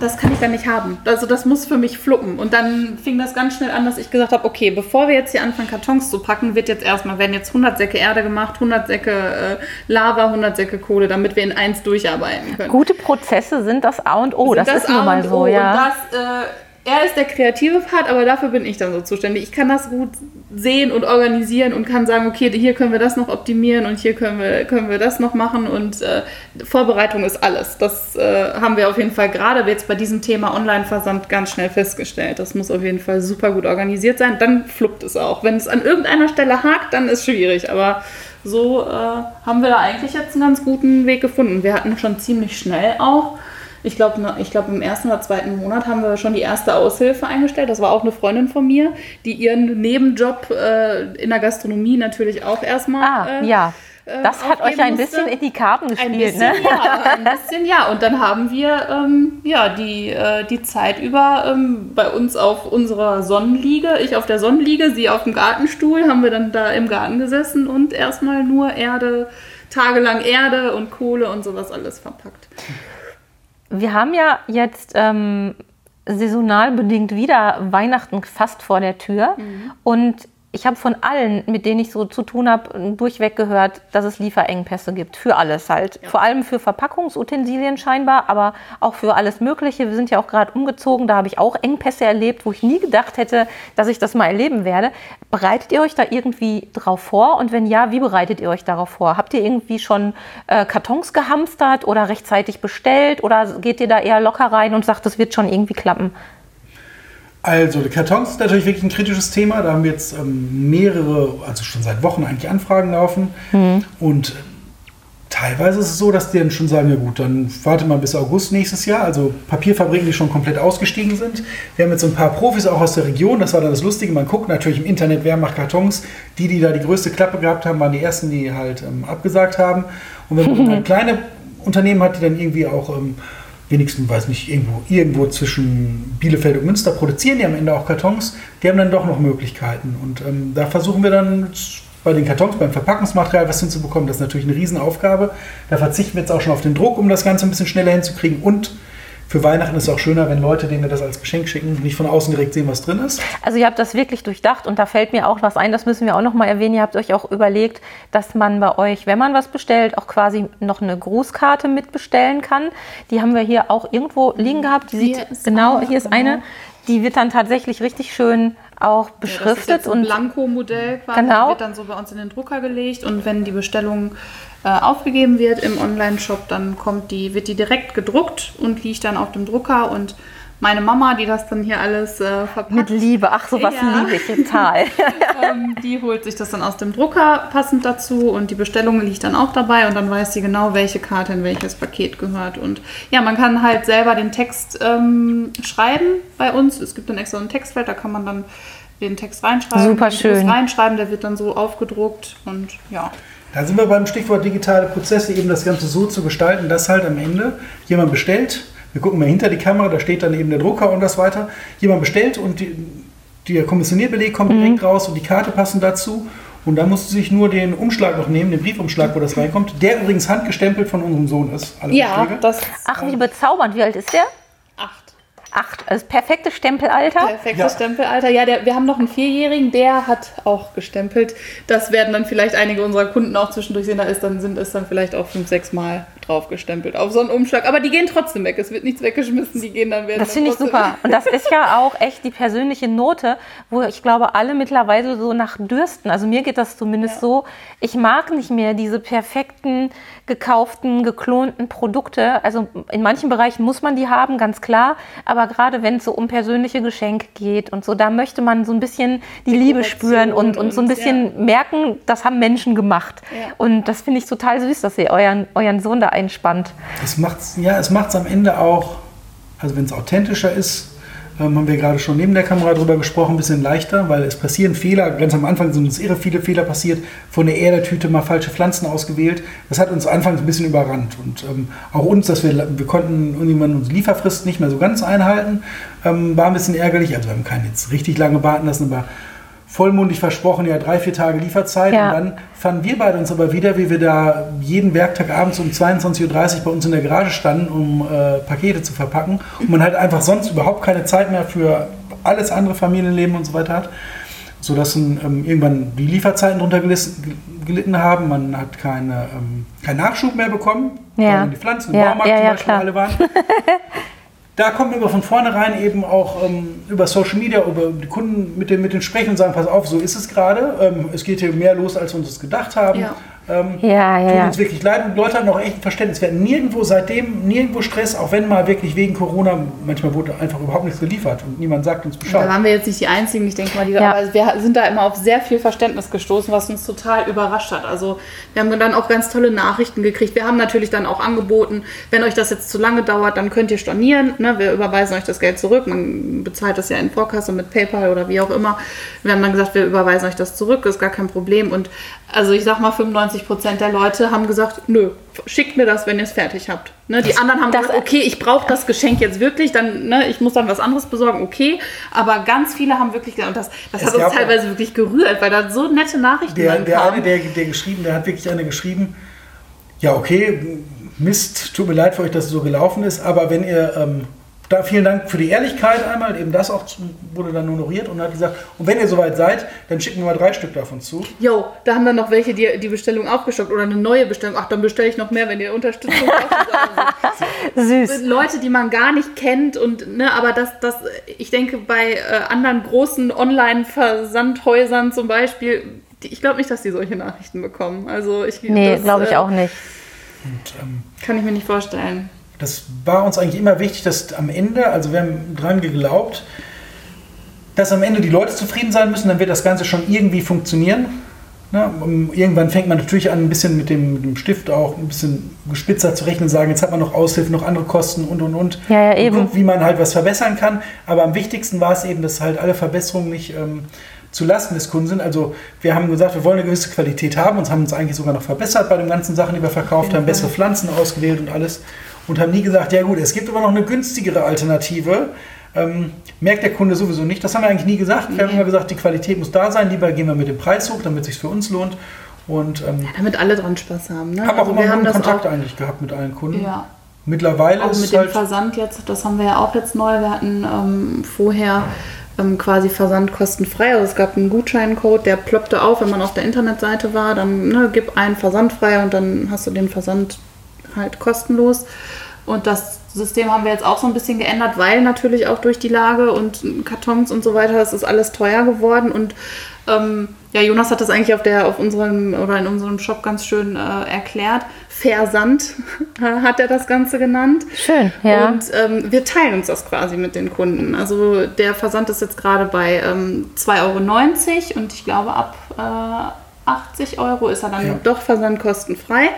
das kann ich dann nicht haben. Also das muss für mich fluppen. Und dann fing das ganz schnell an, dass ich gesagt habe, okay, bevor wir jetzt hier anfangen, Kartons zu packen, wird jetzt erstmal, werden jetzt 100 Säcke Erde gemacht, 100 Säcke äh, Lava, 100 Säcke Kohle, damit wir in eins durcharbeiten können. Gute Prozesse sind das A und O. Sind das, ist nun A mal und so, O. ja. Und das, äh, er ist der kreative Part, aber dafür bin ich dann so zuständig. Ich kann das gut sehen und organisieren und kann sagen, okay, hier können wir das noch optimieren und hier können wir, können wir das noch machen und äh, Vorbereitung ist alles. Das äh, haben wir auf jeden Fall gerade jetzt bei diesem Thema Online-Versand ganz schnell festgestellt. Das muss auf jeden Fall super gut organisiert sein. Dann fluppt es auch. Wenn es an irgendeiner Stelle hakt, dann ist schwierig, aber so äh, haben wir da eigentlich jetzt einen ganz guten Weg gefunden. Wir hatten schon ziemlich schnell auch ich glaube, ich glaub, im ersten oder zweiten Monat haben wir schon die erste Aushilfe eingestellt. Das war auch eine Freundin von mir, die ihren Nebenjob äh, in der Gastronomie natürlich auch erstmal. Ah, äh, ja. Das hat euch ein musste. bisschen in die Karten Ein gespielt, bisschen, ne? ja, ein bisschen, ja. Und dann haben wir ähm, ja, die, äh, die Zeit über ähm, bei uns auf unserer Sonnenliege, ich auf der Sonnenliege, sie auf dem Gartenstuhl, haben wir dann da im Garten gesessen und erstmal nur Erde, tagelang Erde und Kohle und sowas alles verpackt. Wir haben ja jetzt ähm, saisonal bedingt wieder Weihnachten fast vor der Tür. Und ich habe von allen, mit denen ich so zu tun habe, durchweg gehört, dass es Lieferengpässe gibt. Für alles halt. Vor allem für Verpackungsutensilien scheinbar, aber auch für alles Mögliche. Wir sind ja auch gerade umgezogen, da habe ich auch Engpässe erlebt, wo ich nie gedacht hätte, dass ich das mal erleben werde. Bereitet ihr euch da irgendwie drauf vor? Und wenn ja, wie bereitet ihr euch darauf vor? Habt ihr irgendwie schon äh, Kartons gehamstert oder rechtzeitig bestellt? Oder geht ihr da eher locker rein und sagt, das wird schon irgendwie klappen? Also, die Kartons sind natürlich wirklich ein kritisches Thema. Da haben wir jetzt ähm, mehrere, also schon seit Wochen eigentlich Anfragen laufen. Und äh, teilweise ist es so, dass die dann schon sagen, ja gut, dann warte mal bis August nächstes Jahr. Also Papierfabriken, die schon komplett ausgestiegen sind. Wir haben jetzt so ein paar Profis auch aus der Region. Das war dann das Lustige. Man guckt natürlich im Internet, wer macht Kartons. Die, die da die größte Klappe gehabt haben, waren die ersten, die halt ähm, abgesagt haben. Und wenn man [laughs] halt kleine Unternehmen hat, die dann irgendwie auch ähm, wenigstens, weiß nicht, irgendwo, irgendwo zwischen Bielefeld und Münster produzieren die am Ende auch Kartons. Die haben dann doch noch Möglichkeiten. Und ähm, da versuchen wir dann bei den Kartons, beim Verpackungsmaterial was hinzubekommen. Das ist natürlich eine Riesenaufgabe. Da verzichten wir jetzt auch schon auf den Druck, um das Ganze ein bisschen schneller hinzukriegen. Und für Weihnachten ist es auch schöner, wenn Leute, denen wir das als Geschenk schicken, nicht von außen direkt sehen, was drin ist. Also ihr habt das wirklich durchdacht und da fällt mir auch was ein, das müssen wir auch noch mal erwähnen. Ihr habt euch auch überlegt, dass man bei euch, wenn man was bestellt, auch quasi noch eine Grußkarte mitbestellen kann. Die haben wir hier auch irgendwo liegen gehabt. Die Hier sieht, genau, hier ist genau. eine. Die wird dann tatsächlich richtig schön auch Ja, das ist beschriftet ein und Blanko-Modell quasi. Genau. Wird dann so bei uns in den Drucker gelegt und wenn die Bestellung äh, aufgegeben wird im Online-Shop, dann kommt die, wird die direkt gedruckt und liegt dann auf dem Drucker und meine Mama, die das dann hier alles äh, verpackt, mit Liebe. Ach, sowas Ja. liebe ich total. [laughs] ähm, die holt sich das dann aus dem Drucker passend dazu und die Bestellung liegt dann auch dabei und dann weiß sie genau, welche Karte in welches Paket gehört. Und ja, man kann halt selber den Text ähm, schreiben bei uns. Es gibt dann extra ein Textfeld, da kann man dann den Text reinschreiben. Super schön. Reinschreiben, der wird dann so aufgedruckt und ja. Da sind wir beim Stichwort digitale Prozesse, eben das Ganze so zu gestalten, dass halt am Ende jemand bestellt, wir gucken mal hinter die Kamera, da steht dann eben der Drucker und das weiter, jemand bestellt und die, der Kommissionierbeleg kommt Mhm. direkt raus und die Karte passen dazu. Und dann musst du sich nur den Umschlag noch nehmen, den Briefumschlag, wo das reinkommt, der übrigens handgestempelt von unserem Sohn ist. Alle Ja, Umschläge. das Ach, wie bezaubernd. Wie alt ist der? acht. Acht. Also das perfekte Stempelalter. Perfektes Ja. Stempelalter. Ja, der, wir haben noch einen Vierjährigen, der hat auch gestempelt. Das werden dann vielleicht einige unserer Kunden auch zwischendurch sehen. Da ist dann, sind es dann vielleicht auch fünf, sechs Mal drauf gestempelt auf so einen Umschlag. Aber die gehen trotzdem weg. Es wird nichts weggeschmissen. Die gehen dann werden Das finde ich super. Und das ist ja auch echt die persönliche Note, wo ich glaube, alle mittlerweile so nach dürsten. Also mir geht das zumindest so. Ich mag nicht mehr diese perfekten, gekauften, geklonten Produkte. Also in manchen Bereichen muss man die haben, ganz klar. Aber gerade wenn es so um persönliche Geschenke geht und so, da möchte man so ein bisschen die Liebe spüren und, und so ein und, bisschen merken, das haben Menschen gemacht. Ja. Und das finde ich total süß, dass ihr euren, euren Sohn da einspannt. Es macht's, ja, es macht es am Ende auch, also wenn es authentischer ist, ähm, haben wir gerade schon neben der Kamera drüber gesprochen, ein bisschen leichter, weil es passieren Fehler. Ganz am Anfang sind uns irre viele Fehler passiert. Von der Erdetüte mal falsche Pflanzen ausgewählt. Das hat uns anfangs ein bisschen überrannt. Und ähm, auch uns, dass wir, wir konnten irgendwann unsere Lieferfrist nicht mehr so ganz einhalten, ähm, war ein bisschen ärgerlich. Also wir haben keinen jetzt richtig lange warten lassen, aber vollmundig versprochen, ja, drei, vier Tage Lieferzeit. Ja. Und dann fanden wir beide uns aber wieder, wie wir da jeden Werktag abends um 22.30 Uhr bei uns in der Garage standen, um äh, Pakete zu verpacken. Und man halt einfach sonst überhaupt keine Zeit mehr für alles andere Familienleben und so weiter hat. Sodass ähm, irgendwann die Lieferzeiten drunter gelitten haben. Man hat keine, ähm, keinen Nachschub mehr bekommen, Ja. weil die Pflanzen im Ja, Baumarkt ja, zum Beispiel klar. alle waren. [laughs] Da kommt man aber von vornherein eben auch ähm, über Social Media, über die Kunden mit, den, mit denen sprechen und sagen, pass auf, so ist es gerade. Ähm, es geht hier mehr los, als wir uns gedacht haben. Ja. Ähm, Ja, ja, tut ja. uns wirklich leid. Und die Leute haben auch echt ein Verständnis. Wir hatten nirgendwo seitdem, nirgendwo Stress, auch wenn mal wirklich wegen Corona, manchmal wurde einfach überhaupt nichts geliefert und niemand sagt uns Da Bescheid. waren wir jetzt nicht die Einzigen, ich denke mal, die da, Ja. aber wir sind da immer auf sehr viel Verständnis gestoßen, was uns total überrascht hat. Also wir haben dann auch ganz tolle Nachrichten gekriegt. Wir haben natürlich dann auch angeboten, wenn euch das jetzt zu lange dauert, dann könnt ihr stornieren. Ne? Wir überweisen euch das Geld zurück. Man bezahlt das ja in Vorkasse mit PayPal oder wie auch immer. Wir haben dann gesagt, wir überweisen euch das zurück, ist gar kein Problem. Und also ich sag mal, 95 Prozent der Leute haben gesagt, nö, schickt mir das, wenn ihr es fertig habt. Ne? Die anderen haben das- gesagt, okay, ich brauche das Geschenk jetzt wirklich, dann, ne, ich muss dann was anderes besorgen, okay. Aber ganz viele haben wirklich, gesagt, und das, das hat uns teilweise wirklich gerührt, weil da so nette Nachrichten Der, der kamen. eine, der, der geschrieben, der hat wirklich eine geschrieben, ja okay, Mist, tut mir leid für euch, dass es so gelaufen ist, aber wenn ihr, ähm, da vielen Dank für die Ehrlichkeit einmal, eben das auch zu- wurde dann honoriert und hat gesagt, und wenn ihr soweit seid, dann schicken wir mal drei Stück davon zu. Jo, da haben dann noch welche die, die Bestellung aufgestockt oder eine neue Bestellung. Ach, dann bestelle ich noch mehr, wenn ihr Unterstützung braucht. Also, [laughs] Süß. Leute, die man gar nicht kennt und ne, aber das, das, ich denke bei äh, anderen großen Online-Versandhäusern zum Beispiel, die, ich glaube nicht, dass die solche Nachrichten bekommen. Also ich Nee, glaube ich äh, auch nicht. Und, ähm, Kann ich mir nicht vorstellen. Das war uns eigentlich immer wichtig, dass am Ende, also wir haben dran geglaubt, dass am Ende die Leute zufrieden sein müssen, dann wird das Ganze schon irgendwie funktionieren. Um, Irgendwann fängt man natürlich an, ein bisschen mit dem, mit dem Stift auch ein bisschen gespitzer zu rechnen, sagen, jetzt hat man noch Aushilfen, noch andere Kosten und und und. Ja, ja, eben. Und guckt, wie man halt was verbessern kann. Aber am wichtigsten war es eben, dass halt alle Verbesserungen nicht ähm, zu Lasten des Kunden sind. Also wir haben gesagt, wir wollen eine gewisse Qualität haben und haben uns eigentlich sogar noch verbessert bei den ganzen Sachen, die wir verkauft haben, bessere Pflanzen ausgewählt und alles. Und haben nie gesagt, ja gut, es gibt aber noch eine günstigere Alternative. Ähm, merkt der Kunde sowieso nicht. Das haben wir eigentlich nie gesagt. Wir haben immer gesagt, die Qualität muss da sein. Lieber gehen wir mit dem Preis hoch, damit es sich für uns lohnt. Und ähm, Damit alle dran Spaß haben. Ne? haben auch immer wir haben Kontakt eigentlich gehabt mit allen Kunden. ja, Mittlerweile auch ist mit dem halt Versand jetzt, das haben wir ja auch jetzt neu. Wir hatten ähm, vorher ähm, quasi Versand kostenfrei. Also es gab einen Gutscheincode, der ploppte auf, wenn man auf der Internetseite war. Dann ne, gib einen Versand frei und dann hast du den Versand halt kostenlos. Und das System haben wir jetzt auch so ein bisschen geändert, weil natürlich auch durch die Lage und Kartons und so weiter, das ist alles teuer geworden. Und ähm, ja, Jonas hat das eigentlich auf der, auf unserem oder in unserem Shop ganz schön äh, erklärt. Versand [laughs] hat er das Ganze genannt. Schön, ja. Und ähm, wir teilen uns das quasi mit den Kunden. Also der Versand ist jetzt gerade bei ähm, 2,90 Euro und ich glaube ab äh, 80 Euro ist er dann Ja. doch versandkostenfrei.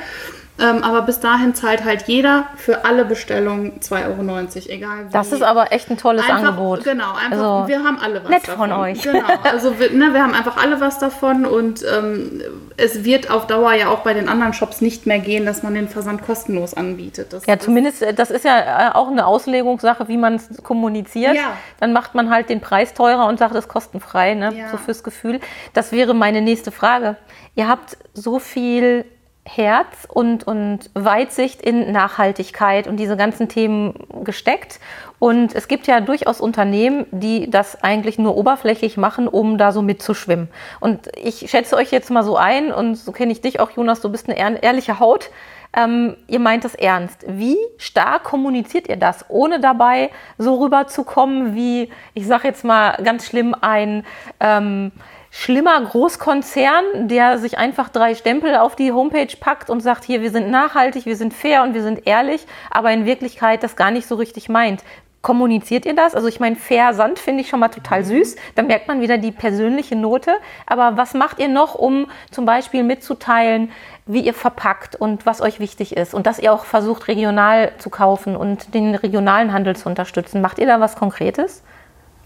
Ähm, aber bis dahin zahlt halt jeder für alle Bestellungen 2,90 Euro, egal wie. Das ist aber echt ein tolles Einfach, Angebot. Genau, einfach, Also, wir haben alle was nett davon. von euch. Genau, [laughs] also wir, ne, wir haben einfach alle was davon und ähm, es wird auf Dauer ja auch bei den anderen Shops nicht mehr gehen, dass man den Versand kostenlos anbietet. Das Ja, ist- zumindest, äh, das ist ja äh, auch eine Auslegungssache, wie man es kommuniziert. Ja. Dann macht man halt den Preis teurer und sagt, es ist kostenfrei, ne? Ja. so fürs Gefühl. Das wäre meine nächste Frage. Ihr habt so viel Herz und, und Weitsicht in Nachhaltigkeit und diese ganzen Themen gesteckt. Und es gibt ja durchaus Unternehmen, die das eigentlich nur oberflächlich machen, um da so mitzuschwimmen. Und ich schätze euch jetzt mal so ein, und so kenne ich dich auch, Jonas, du bist eine ehr- ehrliche Haut. Ähm, ihr meint es ernst. Wie stark kommuniziert ihr das, ohne dabei so rüberzukommen wie, ich sage jetzt mal ganz schlimm, ein ähm, schlimmer Großkonzern, der sich einfach drei Stempel auf die Homepage packt und sagt, hier, wir sind nachhaltig, wir sind fair und wir sind ehrlich, aber in Wirklichkeit das gar nicht so richtig meint. Kommuniziert ihr das? Also ich meine, fair Sand finde ich schon mal total süß. Da merkt man wieder die persönliche Note. Aber was macht ihr noch, um zum Beispiel mitzuteilen, wie ihr verpackt und was euch wichtig ist? Und dass ihr auch versucht, regional zu kaufen und den regionalen Handel zu unterstützen. Macht ihr da was Konkretes?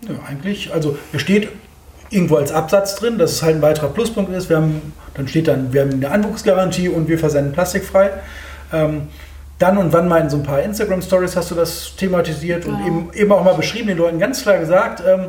Ja, eigentlich, also es steht irgendwo als Absatz drin, dass es halt ein weiterer Pluspunkt ist. Wir haben, dann steht dann, wir haben eine Anwuchsgarantie und wir versenden plastikfrei. Ähm, dann und wann mal in so ein paar Instagram-Stories hast du das thematisiert und eben, eben auch mal beschrieben, den Leuten ganz klar gesagt, ähm,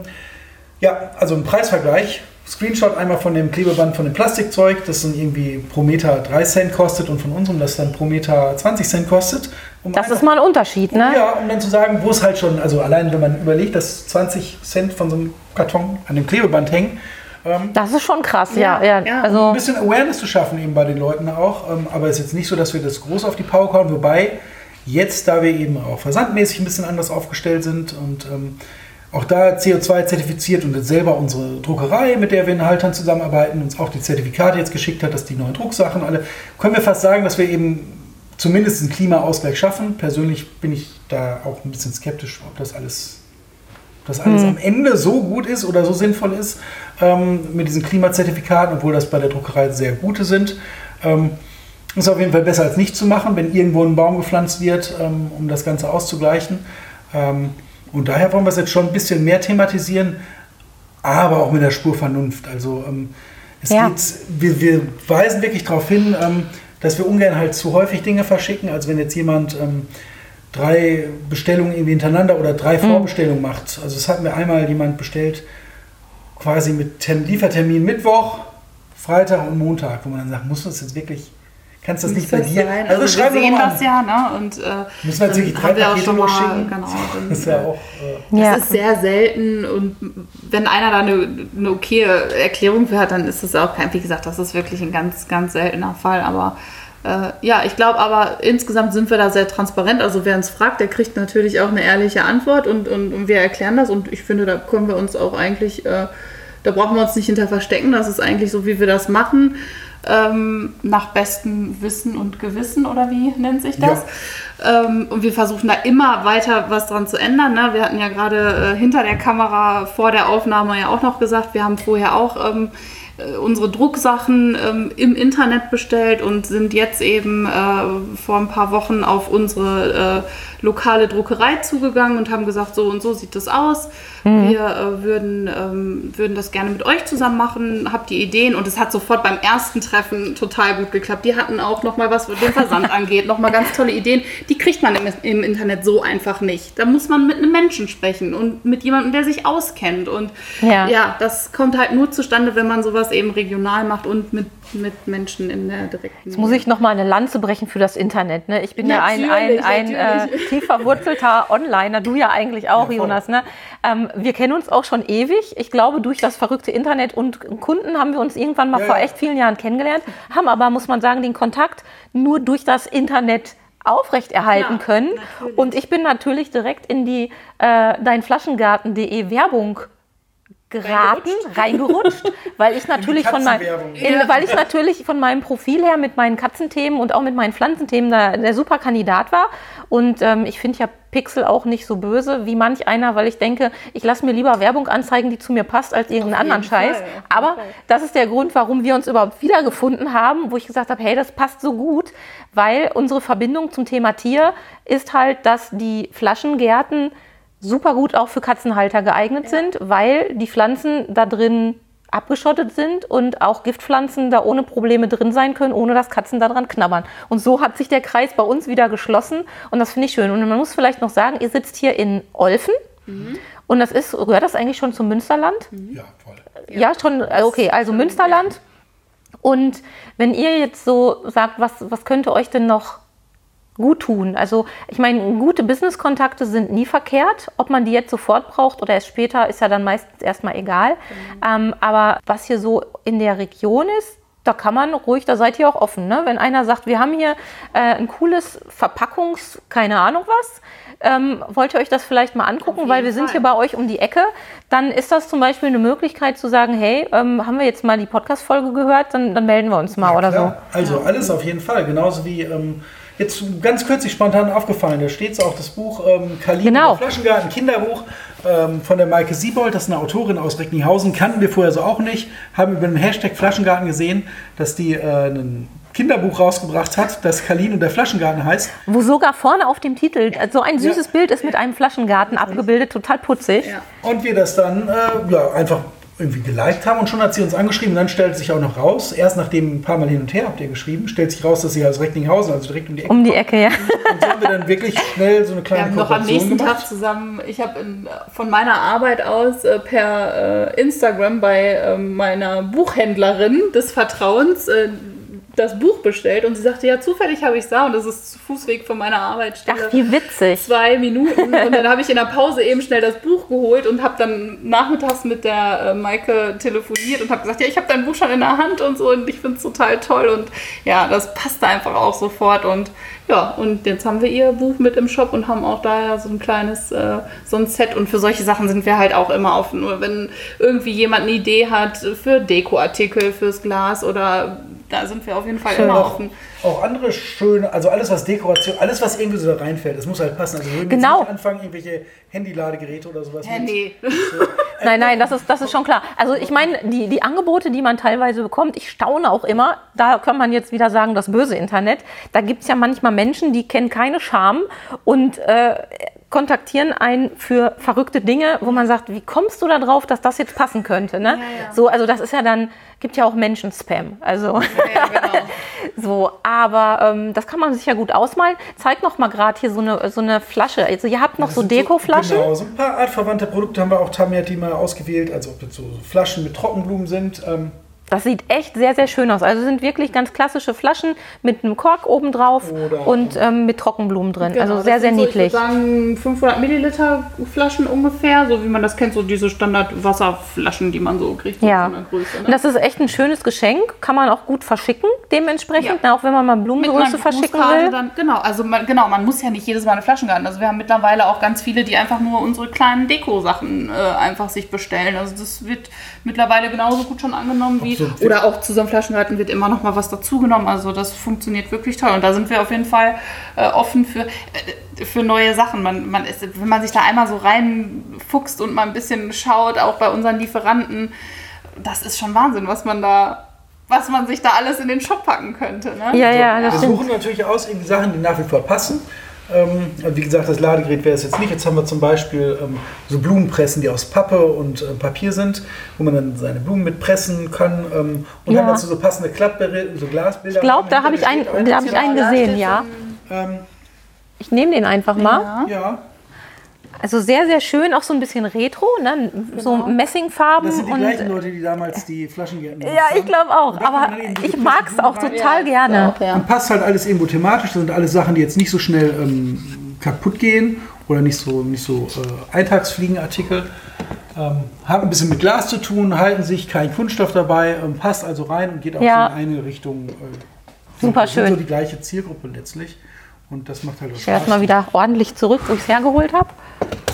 ja, also ein Preisvergleich. Screenshot einmal von dem Klebeband von dem Plastikzeug, das dann irgendwie pro Meter 3 Cent kostet und von unserem, das dann pro Meter 20 Cent kostet. Um Das einfach- ist mal ein Unterschied, ne? ja, um dann zu sagen, wo es halt schon, also allein wenn man überlegt, dass 20 Cent von so einem Karton an dem Klebeband hängen, ähm, Das ist schon krass, ja. Ja, ja, ja. ein Also, bisschen Awareness zu schaffen eben bei den Leuten auch. Ähm, aber es ist jetzt nicht so, dass wir das groß auf die Pauke hauen, wobei jetzt, da wir eben auch versandmäßig ein bisschen anders aufgestellt sind und ähm, auch da CO2 zertifiziert und jetzt selber unsere Druckerei, mit der wir in Haltern zusammenarbeiten, uns auch die Zertifikate jetzt geschickt hat, dass die neuen Drucksachen alle, können wir fast sagen, dass wir eben zumindest einen Klimaausgleich schaffen. Persönlich bin ich da auch ein bisschen skeptisch, ob das alles, ob das alles am Ende so gut ist oder so sinnvoll ist ähm, mit diesen Klimazertifikaten, obwohl das bei der Druckerei sehr gute sind. Ähm, ist auf jeden Fall besser als nicht zu machen, wenn irgendwo ein Baum gepflanzt wird, ähm, um das Ganze auszugleichen. Ähm, und daher wollen wir es jetzt schon ein bisschen mehr thematisieren, aber auch mit der Spur Vernunft. Also ähm, es Ja. geht, wir, wir weisen wirklich darauf hin, ähm, dass wir ungern halt zu häufig Dinge verschicken. Also wenn jetzt jemand drei Bestellungen irgendwie hintereinander oder drei Vorbestellungen macht. Also es hat mir einmal jemand bestellt, quasi mit Tem Liefertermin Mittwoch, Freitag und Montag, wo man dann sagt, muss das jetzt wirklich, kannst du das nicht bei das dir? sein? Also, Also, wir schreiben wir sehen mal das an. ja, ne? Und äh, Müssen wir dann drei wir auch Pakete schon mal, losschicken? genau, [laughs] dann, Das ist ja auch. Äh, Das ja. ist sehr selten und wenn einer da eine, eine okaye Erklärung für hat, dann ist es auch kein, wie gesagt, das ist wirklich ein ganz, ganz seltener Fall. Aber äh, ja, ich glaube aber insgesamt sind wir da sehr transparent. Also wer uns fragt, der kriegt natürlich auch eine ehrliche Antwort und, und, und wir erklären das und ich finde, da können wir uns auch eigentlich, äh, da brauchen wir uns nicht hinter verstecken. Das ist eigentlich so, wie wir das machen. Ähm, nach bestem Wissen und Gewissen oder wie nennt sich das? Ähm, und wir versuchen da immer weiter was dran zu ändern. Ne? Wir hatten ja gerade äh, hinter der Kamera vor der Aufnahme ja auch noch gesagt, wir haben vorher auch ähm, äh, unsere Drucksachen ähm, im Internet bestellt und sind jetzt eben äh, vor ein paar Wochen auf unsere äh, lokale Druckerei zugegangen und haben gesagt, so und so sieht das aus. Mhm. Wir äh, würden, ähm, würden das gerne mit euch zusammen machen, habt die Ideen und es hat sofort beim ersten Treffen total gut geklappt. Die hatten auch nochmal was, was den Versand [laughs] angeht, nochmal ganz tolle Ideen. Die kriegt man im, im, Internet so einfach nicht. Da muss man mit einem Menschen sprechen und mit jemandem, der sich auskennt. Und ja, ja das kommt halt nur zustande, wenn man sowas eben regional macht und mit, mit Menschen in der direkten. Jetzt muss ich nochmal eine Lanze brechen für das Internet. Ne? Ich bin natürlich, ja ein, ein, ein äh, tief verwurzelter Onliner, du ja eigentlich auch, ja, Jonas. Ne? Ähm, wir kennen uns auch schon ewig. Ich glaube, durch das verrückte Internet und Kunden haben wir uns irgendwann mal ja, vor echt vielen Jahren kennengelernt, haben aber, muss man sagen, den Kontakt nur durch das Internet aufrechterhalten Klar, können. Natürlich. Und ich bin natürlich direkt in die äh, deinflaschengarten.de Werbung geraten, reingerutscht, weil ich natürlich von meinem, ja. weil ich natürlich von meinem Profil her mit meinen Katzenthemen und auch mit meinen Pflanzenthemen da, der super Kandidat war. Und ähm, ich finde ja Pixel auch nicht so böse wie manch einer, weil ich denke, ich lasse mir lieber Werbung anzeigen, die zu mir passt, als irgendeinen anderen Scheiß. Fall, Aber das ist der Grund, warum wir uns überhaupt wiedergefunden haben, wo ich gesagt habe, hey, das passt so gut, weil unsere Verbindung zum Thema Tier ist halt, dass die Flaschengärten super gut auch für Katzenhalter geeignet ja. sind, weil die Pflanzen da drin abgeschottet sind und auch Giftpflanzen da ohne Probleme drin sein können, ohne dass Katzen daran knabbern. Und so hat sich der Kreis bei uns wieder geschlossen und das finde ich schön. Und man muss vielleicht noch sagen, ihr sitzt hier in Olfen mhm. und das ist, gehört das eigentlich schon zum Münsterland? Mhm. Ja, voll. Ja, schon, äh, okay, also Münsterland. Und wenn ihr jetzt so sagt, was, was könnte euch denn noch gut tun. Also ich meine, gute Business-Kontakte sind nie verkehrt. Ob man die jetzt sofort braucht oder erst später, ist ja dann meistens erstmal egal. Mhm. Ähm, aber was hier so in der Region ist, da kann man ruhig, da seid ihr auch offen. Ne? Wenn einer sagt, wir haben hier äh, ein cooles Verpackungs-, keine Ahnung was, ähm, wollt ihr euch das vielleicht mal angucken, weil wir Fall. sind hier bei euch um die Ecke, dann ist das zum Beispiel eine Möglichkeit zu sagen, hey, ähm, haben wir jetzt mal die Podcast-Folge gehört, dann, dann, melden wir uns mal ja, oder klar. so. Also alles auf jeden Fall, genauso wie ähm, jetzt ganz kürzlich spontan aufgefallen. Da steht auch das Buch ähm, Kalin genau. Flaschengarten, Kinderbuch ähm, von der Maike Siebold. Das ist eine Autorin aus Recklinghausen. Kannten wir vorher so auch nicht. Haben über den Hashtag Flaschengarten gesehen, dass die äh, ein Kinderbuch rausgebracht hat, das Kalin und der Flaschengarten heißt. Wo sogar vorne auf dem Titel so ein süßes ja. Bild ist mit einem Flaschengarten abgebildet, total putzig. Ja. Und wir das dann äh, ja, einfach irgendwie geliked haben und schon hat sie uns angeschrieben. Dann stellt sich auch noch raus, erst nachdem ein paar Mal hin und her habt ihr geschrieben, stellt sich raus, dass sie aus Recklinghausen, also direkt um die Ecke Um die Ecke, ja. Und so haben wir dann wirklich schnell so eine kleine Wir haben noch am nächsten gemacht. Tag zusammen, ich habe von meiner Arbeit aus äh, per äh, Instagram bei äh, meiner Buchhändlerin des Vertrauens äh, das Buch bestellt und sie sagte, ja, zufällig habe ich es da und das ist Fußweg von meiner Arbeitsstelle. Ach, wie witzig. Zwei Minuten und dann [laughs] habe ich in der Pause eben schnell das Buch geholt und habe dann nachmittags mit der äh, Maike telefoniert und habe gesagt, ja, ich habe dein Buch schon in der Hand und so und ich finde es total toll und ja, das passte einfach auch sofort und ja, und jetzt haben wir ihr Buch mit im Shop und haben auch da so ein kleines, äh, so ein Set. Und für solche Sachen sind wir halt auch immer offen. Nur wenn irgendwie jemand eine Idee hat für Dekoartikel, fürs Glas oder da sind wir auf jeden Fall Schön. immer offen. Auch andere schöne, also alles was Dekoration, alles was irgendwie so da reinfällt, das muss halt passen. Also wir würden genau. nicht anfangen, irgendwelche Handyladegeräte oder sowas. Ja, nee. [laughs] nein, nein, das ist, das ist schon klar. Also ich meine, die, die Angebote, die man teilweise bekommt, ich staune auch immer, da kann man jetzt wieder sagen, das böse Internet, da gibt es ja manchmal Menschen, die kennen keine Scham und äh, kontaktieren einen für verrückte Dinge, wo man sagt, wie kommst du da drauf, dass das jetzt passen könnte? Ne? Ja, ja. So, also das ist ja dann, gibt ja auch Menschen-Spam. Also ja, genau. [laughs] so, aber ähm, das kann man sich ja gut ausmalen. Zeig noch mal gerade hier so eine, so eine Flasche. Also ihr habt noch so Dekoflaschen. Genau, so ein paar artverwandte Produkte haben wir auch Tamia, die mal ausgewählt, also ob das so Flaschen mit Trockenblumen sind. Ähm, das sieht echt sehr, sehr schön aus. Also sind wirklich ganz klassische Flaschen mit einem Kork oben drauf und ähm, mit Trockenblumen drin. Genau, also sehr, sehr niedlich. So, ich würde sagen 500 Milliliter Flaschen ungefähr, so wie man das kennt, so diese Standard-Wasserflaschen, die man so kriegt. Ja. Größe, ne? Das ist echt ein schönes Geschenk. Kann man auch gut verschicken, dementsprechend, ja. auch wenn man mal Blumengröße verschicken will. Dann, genau, also man, genau, man muss ja nicht jedes Mal eine Flaschengarten. Also wir haben mittlerweile auch ganz viele, die einfach nur unsere kleinen Deko-Sachen äh, einfach sich bestellen. Also das wird mittlerweile genauso gut schon angenommen wie oder auch zu so einem Flaschengarten wird immer noch mal was dazugenommen. Also das funktioniert wirklich toll. Und da sind wir auf jeden Fall äh, offen für, äh, für neue Sachen. Man, man ist, wenn man sich da einmal so reinfuchst und mal ein bisschen schaut, auch bei unseren Lieferanten, das ist schon Wahnsinn, was man da, was man sich da alles in den Shop packen könnte. Ne? Ja, ja, das Wir stimmt. suchen natürlich aus irgendwie Sachen, die nach wie vor passen. Ähm, wie gesagt, das Ladegerät wäre es jetzt nicht. Jetzt haben wir zum Beispiel ähm, so Blumenpressen, die aus Pappe und äh, Papier sind, wo man dann seine Blumen mit pressen kann. Ähm, und Ja. haben dazu so passende Klappbilder, so Glasbilder. Ich glaube, da habe ich einen, da habe ich einen gesehen, ja. Ähm, Ich nehme den einfach mal. Ja. ja, Also sehr, sehr schön, auch so ein bisschen retro, ne? so Messingfarben. das sind die und gleichen Leute, die damals die Flaschengärten gemacht ja, ich glaube auch. Und Aber ich mag es auch total gerne. Auch, ja. Dann passt halt alles irgendwo thematisch. Das sind alles Sachen, die jetzt nicht so schnell ähm, kaputt gehen oder nicht so, nicht so äh, Alltagsfliegenartikel. Ähm, haben ein bisschen mit Glas zu tun, halten sich kein Kunststoff dabei, ähm, passt also rein und geht auch Ja. so in eine Richtung. Äh, Super sind so schön. die gleiche Zielgruppe letztlich. Und das macht halt auch Ich Spaß. mal wieder ordentlich zurück, wo ich es hergeholt habe.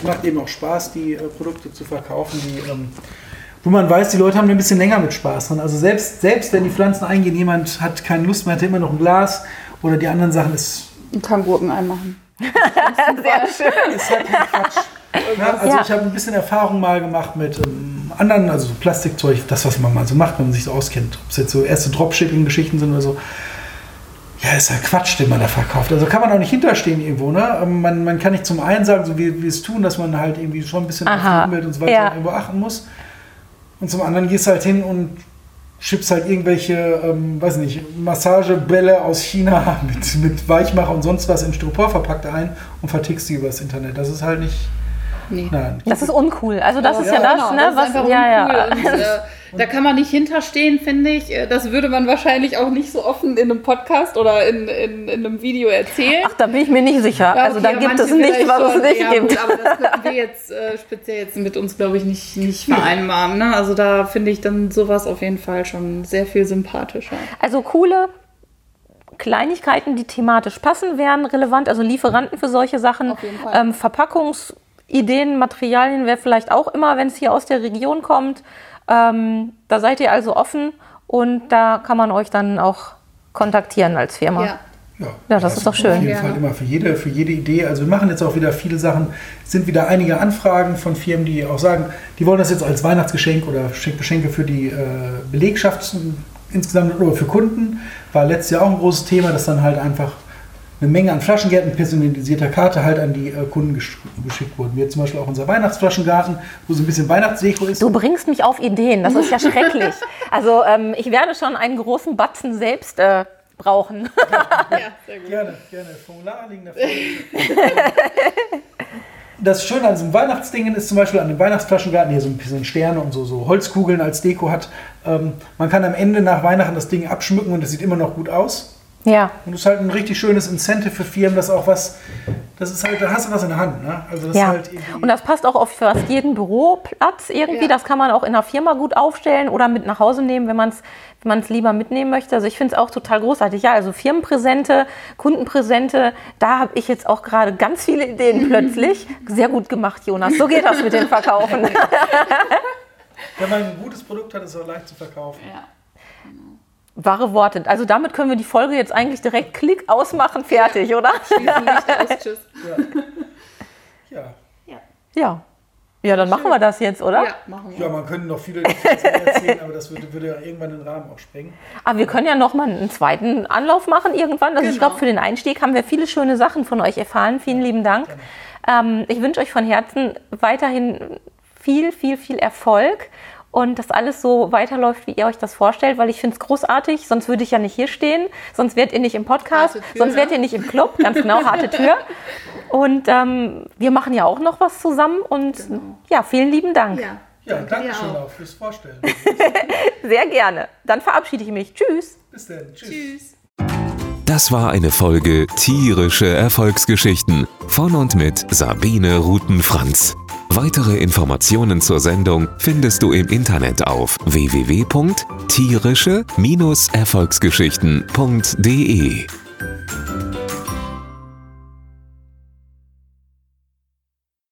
Es macht eben auch Spaß, die äh, Produkte zu verkaufen, die, ähm, wo man weiß, die Leute haben ein bisschen länger mit Spaß dran. Also selbst, selbst wenn die Pflanzen eingehen, jemand hat keine Lust mehr, hat immer noch ein Glas oder die anderen Sachen, ist, Und kann Gurken einmachen. [laughs] Sehr [laughs] schön. ist halt Quatsch. Ja, also Ja. ich habe ein bisschen Erfahrung mal gemacht mit ähm, anderen, also so Plastikzeug, das, was man mal so macht, wenn man sich so auskennt. Ob es jetzt so erste Dropshipping-Geschichten sind oder so. Ja, ist ja Quatsch, den man da verkauft. Also kann man auch nicht hinterstehen irgendwo. Ne? Ähm, Man, man kann nicht zum einen sagen, so wie wir es tun, dass man halt irgendwie schon ein bisschen auf Aha. die Umwelt und so weiter Ja. irgendwo achten muss. Und zum anderen gehst du halt hin und schippst halt irgendwelche, ähm, weiß nicht, Massagebälle aus China [laughs] mit, mit Weichmacher und sonst was in Styropor verpackt ein und vertickst die übers Internet. Das ist halt nicht. Nee. Nein. Das ist uncool. Also das ist ja, Ja, das, Genau, ne? das was, ja, ja. Und, äh, [laughs] da kann man nicht hinterstehen, finde ich. Äh, Das würde man wahrscheinlich auch nicht so offen in einem Podcast oder in, in, in einem Video erzählen. Ach, da bin ich mir nicht sicher. Ja, also okay, dann gibt manche es nichts, was es schon. nicht ja, gibt. Gut, aber das könnten wir jetzt äh, speziell jetzt mit uns, glaube ich, nicht, nicht vereinbaren. Ne? Also da finde ich dann sowas auf jeden Fall schon sehr viel sympathischer. Also coole Kleinigkeiten, die thematisch passen, wären relevant. Also Lieferanten für solche Sachen. Ähm, Verpackungsideen, Materialien wäre vielleicht auch immer, wenn es hier aus der Region kommt. Ähm, da seid ihr also offen und da kann man euch dann auch kontaktieren als Firma. Ja. Ja, Ja, das ist doch schön. Auf jeden. Fall immer für jede, für jede Idee. Also wir machen jetzt auch wieder viele Sachen. Es sind wieder einige Anfragen von Firmen, die auch sagen, die wollen das jetzt als Weihnachtsgeschenk oder Geschenk- Geschenke für die äh, Belegschaft insgesamt oder für Kunden. War letztes Jahr auch ein großes Thema, dass dann halt einfach eine Menge an Flaschengärten personalisierter Karte halt an die äh, Kunden gesch geschickt wurden. Wie jetzt zum Beispiel auch unser Weihnachtsflaschengarten, wo so ein bisschen Weihnachtsdeko ist. Du bringst mich auf Ideen, das ist ja schrecklich. Also ähm, ich werde schon einen großen Batzen selbst äh, brauchen. ja, sehr gut. Gerne, gerne. Formulare liegen da vorne. Das Schöne an diesem Weihnachtsdingen ist zum Beispiel an dem Weihnachtsflaschengarten, hier so ein bisschen Sterne und so, so Holzkugeln als Deko hat. Ähm, man kann am Ende nach Weihnachten das Ding abschmücken und es sieht immer noch gut aus. Ja. Und das ist halt ein richtig schönes Incentive für Firmen, dass auch was, das ist halt, da hast du was in der Hand. Ne? Also das ist Ja, halt und das passt auch auf fast jeden Büroplatz irgendwie. Ja. Das kann man auch in der Firma gut aufstellen oder mit nach Hause nehmen, wenn man es wenn man's lieber mitnehmen möchte. Also ich finde es auch total großartig. Ja, also Firmenpräsente, Kundenpräsente, da habe ich jetzt auch gerade ganz viele Ideen [laughs] plötzlich. Sehr gut gemacht, Jonas. So geht das mit dem Verkaufen. wenn man ein gutes Produkt hat, ist es auch leicht zu verkaufen. Ja. Wahre Worte. Also damit können wir die Folge jetzt eigentlich direkt Klick ausmachen, fertig, oder? [laughs] Schließen Licht aus, tschüss. [laughs] Ja. Ja. Ja, dann machen wir das jetzt, oder? Ja, machen wir. ja, man könnte noch viele erzählen, aber das würde, würde ja irgendwann den Rahmen auch sprengen. Aber wir können ja noch mal einen zweiten Anlauf machen irgendwann. Also ich Genau. glaube, für den Einstieg haben wir viele schöne Sachen von euch erfahren. Vielen lieben Dank. Ähm, ich wünsche euch von Herzen weiterhin viel, viel, viel Erfolg und dass alles so weiterläuft, wie ihr euch das vorstellt, weil ich finde es großartig. Sonst würde ich ja nicht hier stehen, sonst wärt ihr nicht im Podcast, Tür, sonst wärt ne? ihr nicht im Club. Ganz genau, harte [laughs] Tür. Und ähm, wir machen ja auch noch was zusammen und ja, vielen lieben Dank. Ja. Ja, Danke danke schön auch. auch fürs Vorstellen. [laughs] Sehr gerne. Dann verabschiede ich mich. Tschüss. Bis dann. Tschüss. Tschüss. Das war eine Folge Tierische Erfolgsgeschichten von und mit Sabine Rutenfranz. Weitere Informationen zur Sendung findest du im Internet auf www.tierische-erfolgsgeschichten.de.